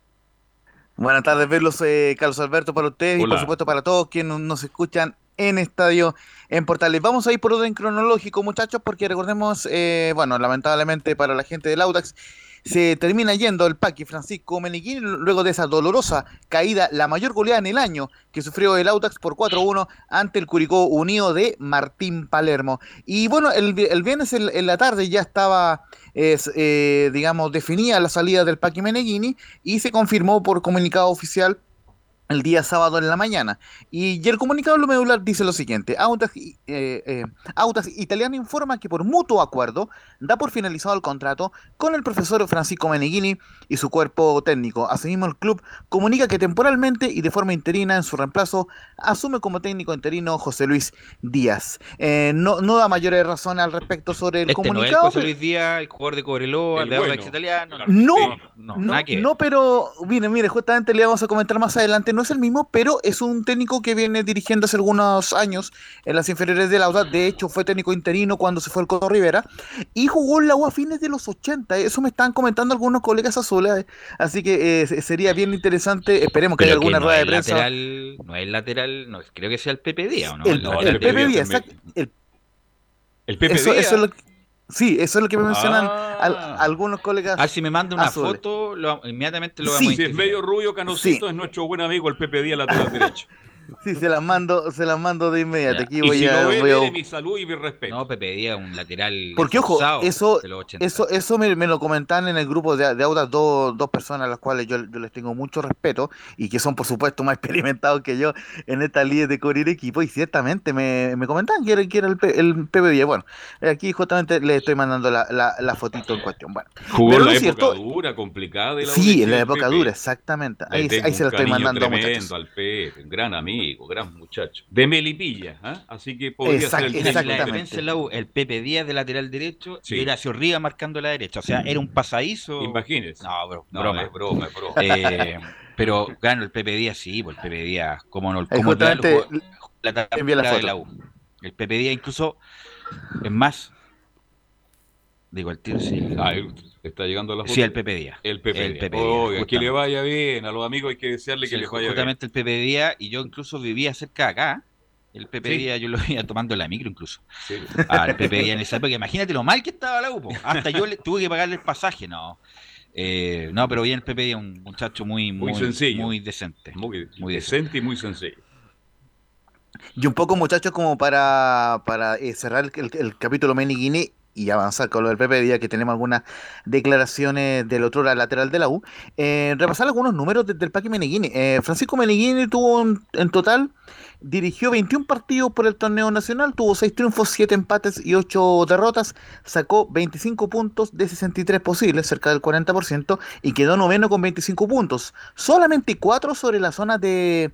Buenas tardes, verlos, eh, Carlos Alberto, para ustedes y por supuesto para todos quienes nos escuchan en Estadio en Portales. Vamos a ir por orden cronológico, muchachos, porque recordemos, eh, bueno, lamentablemente para la gente del Audax, se termina yendo el Paqui Francisco Meneghini luego de esa dolorosa caída, la mayor goleada en el año que sufrió el Autax por 4-1 ante el Curicó Unido de Martín Palermo. Y bueno, el, viernes en, la tarde ya estaba, eh, digamos, definida la salida del Paqui Meneghini y se confirmó por comunicado oficial el día sábado en la mañana. Y, el comunicado lo medular dice lo siguiente: Autas, eh, eh, Autas Italiano informa que por mutuo acuerdo da por finalizado el contrato con el profesor Francisco Meneghini y su cuerpo técnico. Asimismo, el club comunica que temporalmente y de forma interina en su reemplazo asume como técnico interino José Luis Díaz. Eh, no, no da mayores razones al respecto sobre el este comunicado. No José Luis Díaz, el jugador de Cobreloa, de bueno. Italiano. No, no, no, no, pero mire, mire, justamente le vamos a comentar más adelante. No es el mismo, pero es un técnico que viene dirigiendo hace algunos años en las inferiores de Lauda. De hecho, fue técnico interino cuando se fue el Coto Rivera y jugó en la U a fines de los 80. Eso me están comentando algunos colegas azules. Así que eh, sería bien interesante. Esperemos que haya alguna rueda de prensa. Lateral, no es lateral, no, creo que sea el Pepe Díaz, ¿no? El, el, Pepe Díaz, exacto. El, el Díaz. Eso es lo que, Sí, eso es lo que me mencionan ah. algunos colegas. Ah, si me manda una foto, inmediatamente lo vamos sí, a Si es medio rubio, canocito, es nuestro buen amigo el Pepe Díaz, lateral derecho. Sí, se las mando, se las mando de inmediato. Aquí voy y si a, voy mi salud y mi respeto. No, Pepe Díaz, un lateral. Porque ojo, eso, eso, eso me, lo comentaban en el grupo de, de Audas dos, dos personas a las cuales yo, yo, les tengo mucho respeto y que son por supuesto más experimentados que yo en esta liga de cubrir equipo y ciertamente me, me comentaban que era, que era el, el Pepe Díaz. Bueno, aquí justamente le estoy mandando la, la, la fotito en cuestión. Bueno, Jugó en la época dura, complicada de la Sí, en la época dura, exactamente. Ahí, ahí se lo estoy mandando muchachos. al Pepe, un gran amigo, gran muchacho. De Melipilla, ¿eh? así que podría ser el Exactamente. La el Pepe Díaz de lateral derecho y Horacio Riga marcando la derecha. O sea, era un pasadizo. Imagínese. No, bro, no, broma. Es broma, es broma. Eh, pero gano el Pepe Díaz, sí, pues el Pepe Díaz, cómo no, cómo la, la, la, de la U. El Pepe Díaz incluso, es más, digo, el tío sí. Ah, está llegando la foto. Sí, el Pepe Díaz. El Pepe, el Díaz. que le vaya bien. A los amigos hay que desearle que les vaya bien. Justamente el Pepe Díaz, y yo incluso vivía cerca de acá. El Pepe Díaz, yo lo iba tomando la micro incluso. Sí. Al Pepe Díaz en esa época. Imagínate lo mal que estaba la UPO. Hasta yo le, tuve que pagarle el pasaje, no. Eh, no, pero bien el Pepe Díaz, un muchacho muy, muy, muy sencillo. Muy decente. Muy, muy decente y muy sencillo. Y un poco, muchachos, como para, para eh, cerrar el, el, el capítulo Meniguini, y avanzar con lo del PP, día que tenemos algunas declaraciones del otro lateral de la U, eh, repasar algunos números del Paqui Meneghini. Eh, Francisco Meneghini tuvo en total Dirigió 21 partidos por el torneo nacional, tuvo 6 triunfos, 7 empates y 8 derrotas, sacó 25 puntos de 63 posibles, cerca del 40%, y quedó noveno con 25 puntos. Solamente 4 sobre la zona de,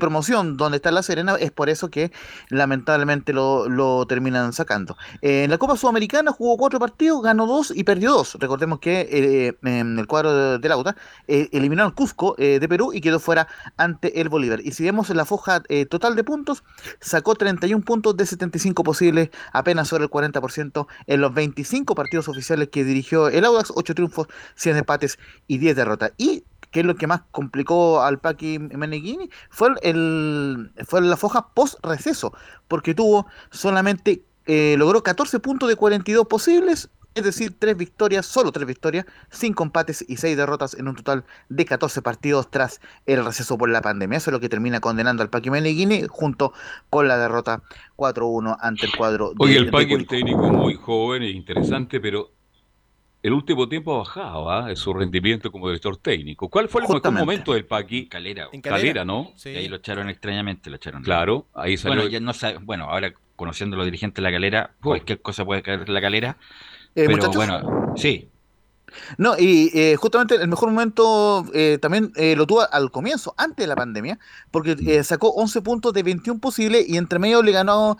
promoción, donde está La Serena, es por eso que lamentablemente lo, terminan sacando. Eh, en la Copa Sudamericana jugó 4 partidos, ganó 2 y perdió 2. Recordemos que eh, en el cuadro de, Lauta eh, eliminó al Cusco de Perú y quedó fuera ante el Bolívar. Y si vemos en la foja total, de puntos, sacó 31 puntos de 75 posibles, apenas sobre el 40% en los 25 partidos oficiales que dirigió el Audax, 8 triunfos, 100 empates y 10 derrotas. Y que es lo que más complicó al Paqui Meneghini, fue, el, la foja post-receso, porque tuvo solamente, eh, logró 14 puntos de 42 posibles, es decir, tres victorias, solo tres victorias, cinco empates y seis derrotas en un total de 14 partidos tras el receso por la pandemia. Eso es lo que termina condenando al Paqui Meneghini junto con la derrota 4-1 ante el cuadro Oye, el Paqui es un técnico muy joven e interesante, pero el último tiempo ha bajado ¿ah? su rendimiento como director técnico. ¿Cuál fue el mejor momento del Paqui? Calera. Calera, ¿no? Sí. ahí lo echaron extrañamente, lo echaron. Claro, ahí salió. Bueno, ya no sabe, bueno ahora conociendo a los dirigentes de la calera, cualquier cosa puede caer en la calera. Eh, Pero bueno, sí. No, y eh, justamente el mejor momento eh, también lo tuvo al comienzo, antes de la pandemia, porque sacó 11 puntos de 21 posibles y entre medio le ganó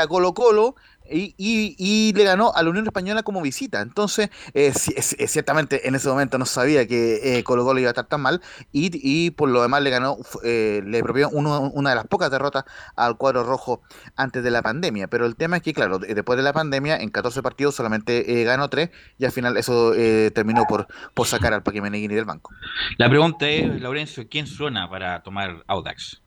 a Colo Colo y, y, le ganó a la Unión Española como visita. Entonces, eh, ciertamente en ese momento no sabía que eh, Colo Colo iba a estar tan mal y, y por lo demás le ganó, eh, le propió una de las pocas derrotas al cuadro rojo antes de la pandemia. Pero el tema es que, claro, después de la pandemia, en 14 partidos solamente eh, ganó 3 y al final eso terminó por, por sacar al Paque Meneghini del banco. La pregunta es, Laurencio, ¿quién suena para tomar Audax?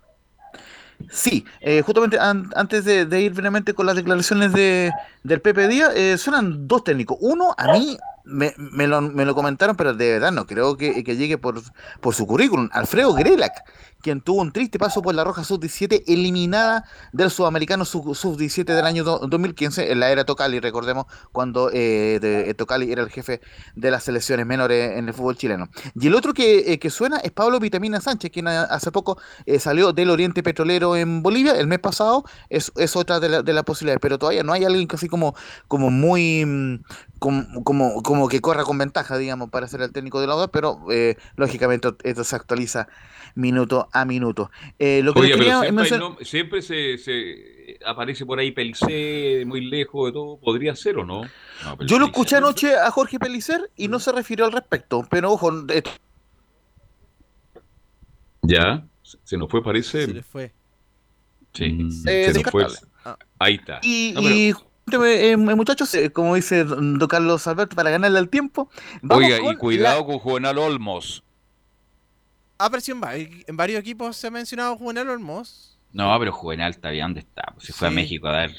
Sí, eh, justamente antes de, ir brevemente con las declaraciones de, del Pepe Díaz, eh, suenan dos técnicos. Uno, a mí, me, me, lo, me, lo, comentaron, pero de verdad no creo que, que llegue por, por su currículum. Alfredo Grelac, quien tuvo un triste paso por la Roja Sub-17, eliminada del Sudamericano Sub-17 del año 2015, en la era Tocali, recordemos, cuando eh, eh, Tocali era el jefe de las selecciones menores en el fútbol chileno. Y el otro que, eh, que suena es Pablo Vitamina Sánchez, quien hace poco eh, salió del Oriente Petrolero en Bolivia, el mes pasado, es, es otra de, la, de las posibilidades, pero todavía no hay alguien que así como, como muy... Mm, como, como, como, que corra con ventaja, digamos, para ser el técnico de la UDA, pero eh, lógicamente esto se actualiza minuto a minuto. Eh, lo que Oye, pero siempre, se, se, aparece por ahí Pelicé, muy lejos de todo, podría ser o no. Yo lo escuché anoche a Jorge Pelicer y no se refirió al respecto, pero ojo. Ya, se nos fue, parece. Se le fue. Sí, se nos fue. Ahí está. y eh, muchachos, eh, como dice don Carlos Alberto, para ganarle al tiempo. Oiga, y cuidado con Juvenal Olmos. Ah, pero si en, varios equipos se ha mencionado Juvenal Olmos. No, pero Juvenal está bien, ¿dónde está? Pues se fue a México a dar.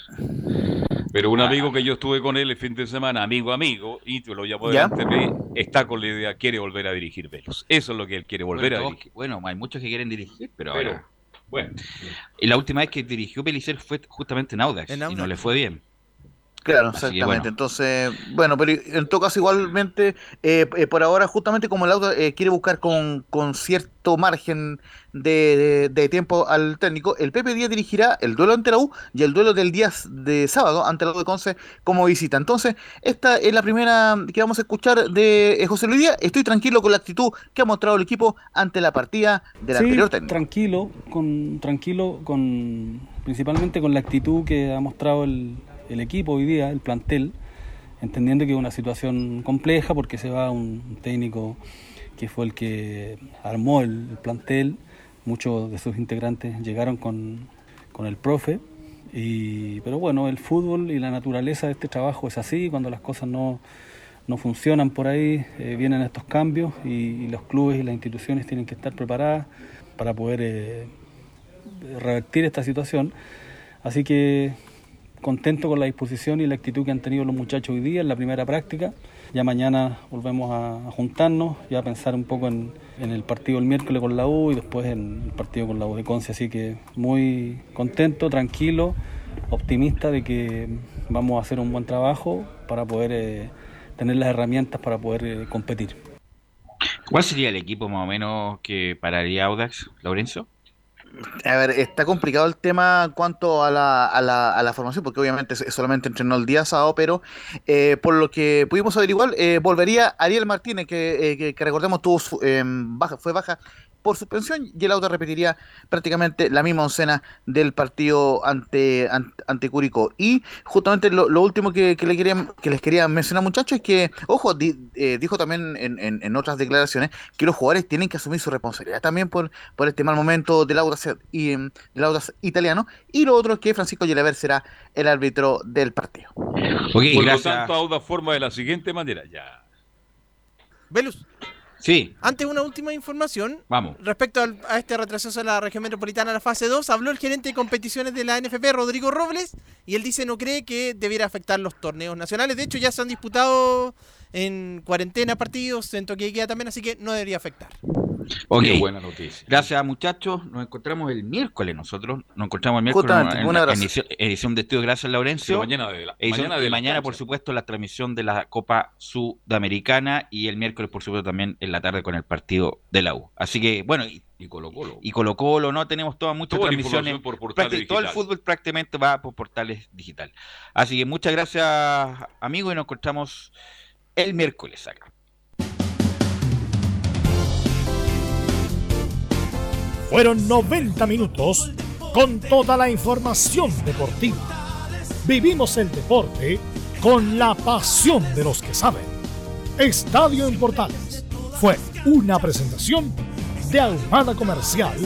Pero un amigo que yo estuve con él el fin de semana, amigo, amigo, y te lo llamo delante de está con la idea, quiere volver a dirigir Velos. Eso es lo que él quiere volver a dirigir. Bueno, hay muchos que quieren dirigir, pero, ahora. Bueno. Y la última vez que dirigió Pelicer fue justamente en Audax, y no le fue bien. Claro, exactamente. Entonces, bueno, pero en todo caso, igualmente, eh, eh, por ahora, justamente como el auto eh, quiere buscar con, con cierto margen de, de, tiempo al técnico, el Pepe Díaz dirigirá el duelo ante la U y el duelo del día de sábado ante la U de Conce como visita. Entonces, esta es la primera que vamos a escuchar de José Luis Díaz. Estoy tranquilo con la actitud que ha mostrado el equipo ante la partida del sí, anterior técnico. Tranquilo, con, tranquilo, con principalmente con la actitud que ha mostrado el el equipo hoy día, el plantel, entendiendo que es una situación compleja porque se va un técnico que fue el que armó el, plantel, muchos de sus integrantes llegaron con, el profe, y, pero bueno, el fútbol y la naturaleza de este trabajo es así, cuando las cosas no, funcionan por ahí, eh, vienen estos cambios y, los clubes y las instituciones tienen que estar preparadas para poder eh, revertir esta situación. Así que contento con la disposición y la actitud que han tenido los muchachos hoy día en la primera práctica. Ya mañana volvemos a, juntarnos y a pensar un poco en, el partido el miércoles con la U y después en el partido con la U de Conce. Así que muy contento, tranquilo, optimista de que vamos a hacer un buen trabajo para poder eh, tener las herramientas para poder eh, competir. ¿Cuál sería el equipo más o menos que pararía Audax, Lorenzo? A ver, está complicado el tema en cuanto a la, a la, a la formación, porque obviamente solamente entrenó el día sábado, pero eh, por lo que pudimos averiguar, eh, volvería Ariel Martínez, que, eh, que, recordemos tuvo baja, fue baja por suspensión y el auto repetiría prácticamente la misma oncena del partido ante, ante, Curicó. Y justamente lo, último que, le quería, que les quería mencionar muchachos es que, ojo, eh, dijo también en, en, otras declaraciones que los jugadores tienen que asumir su responsabilidad también por, por este mal momento del Audax, y, del italiano. Y lo otro es que Francisco Yelever será el árbitro del partido. por lo tanto, Audax forma de la siguiente manera, ya. Velus. Sí. Antes, una última información. Vamos. Respecto a este retroceso de la región metropolitana a la fase 2, habló el gerente de competiciones de la NFP, Rodrigo Robles, y él dice no cree que debiera afectar los torneos nacionales. De hecho, ya se han disputado en cuarentena partidos, en toque queda también, así que no debería afectar. Ok, buena noticia. Gracias muchachos, nos encontramos el miércoles nosotros, nos encontramos el miércoles en, edición, de estudio, gracias Laurencio. mañana de la, mañana, de mañana por supuesto la transmisión de la Copa Sudamericana y el miércoles por supuesto también en la tarde con el partido de la U. Así que bueno, y, Colo Colo. Y Colo Colo, no tenemos todas muchas transmisiones. Por todo el fútbol prácticamente va por portales digital. Así que muchas gracias amigos y nos encontramos el miércoles acá. Fueron 90 minutos con toda la información deportiva. Vivimos el deporte con la pasión de los que saben. Estadio en Portales fue una presentación de Almada Comercial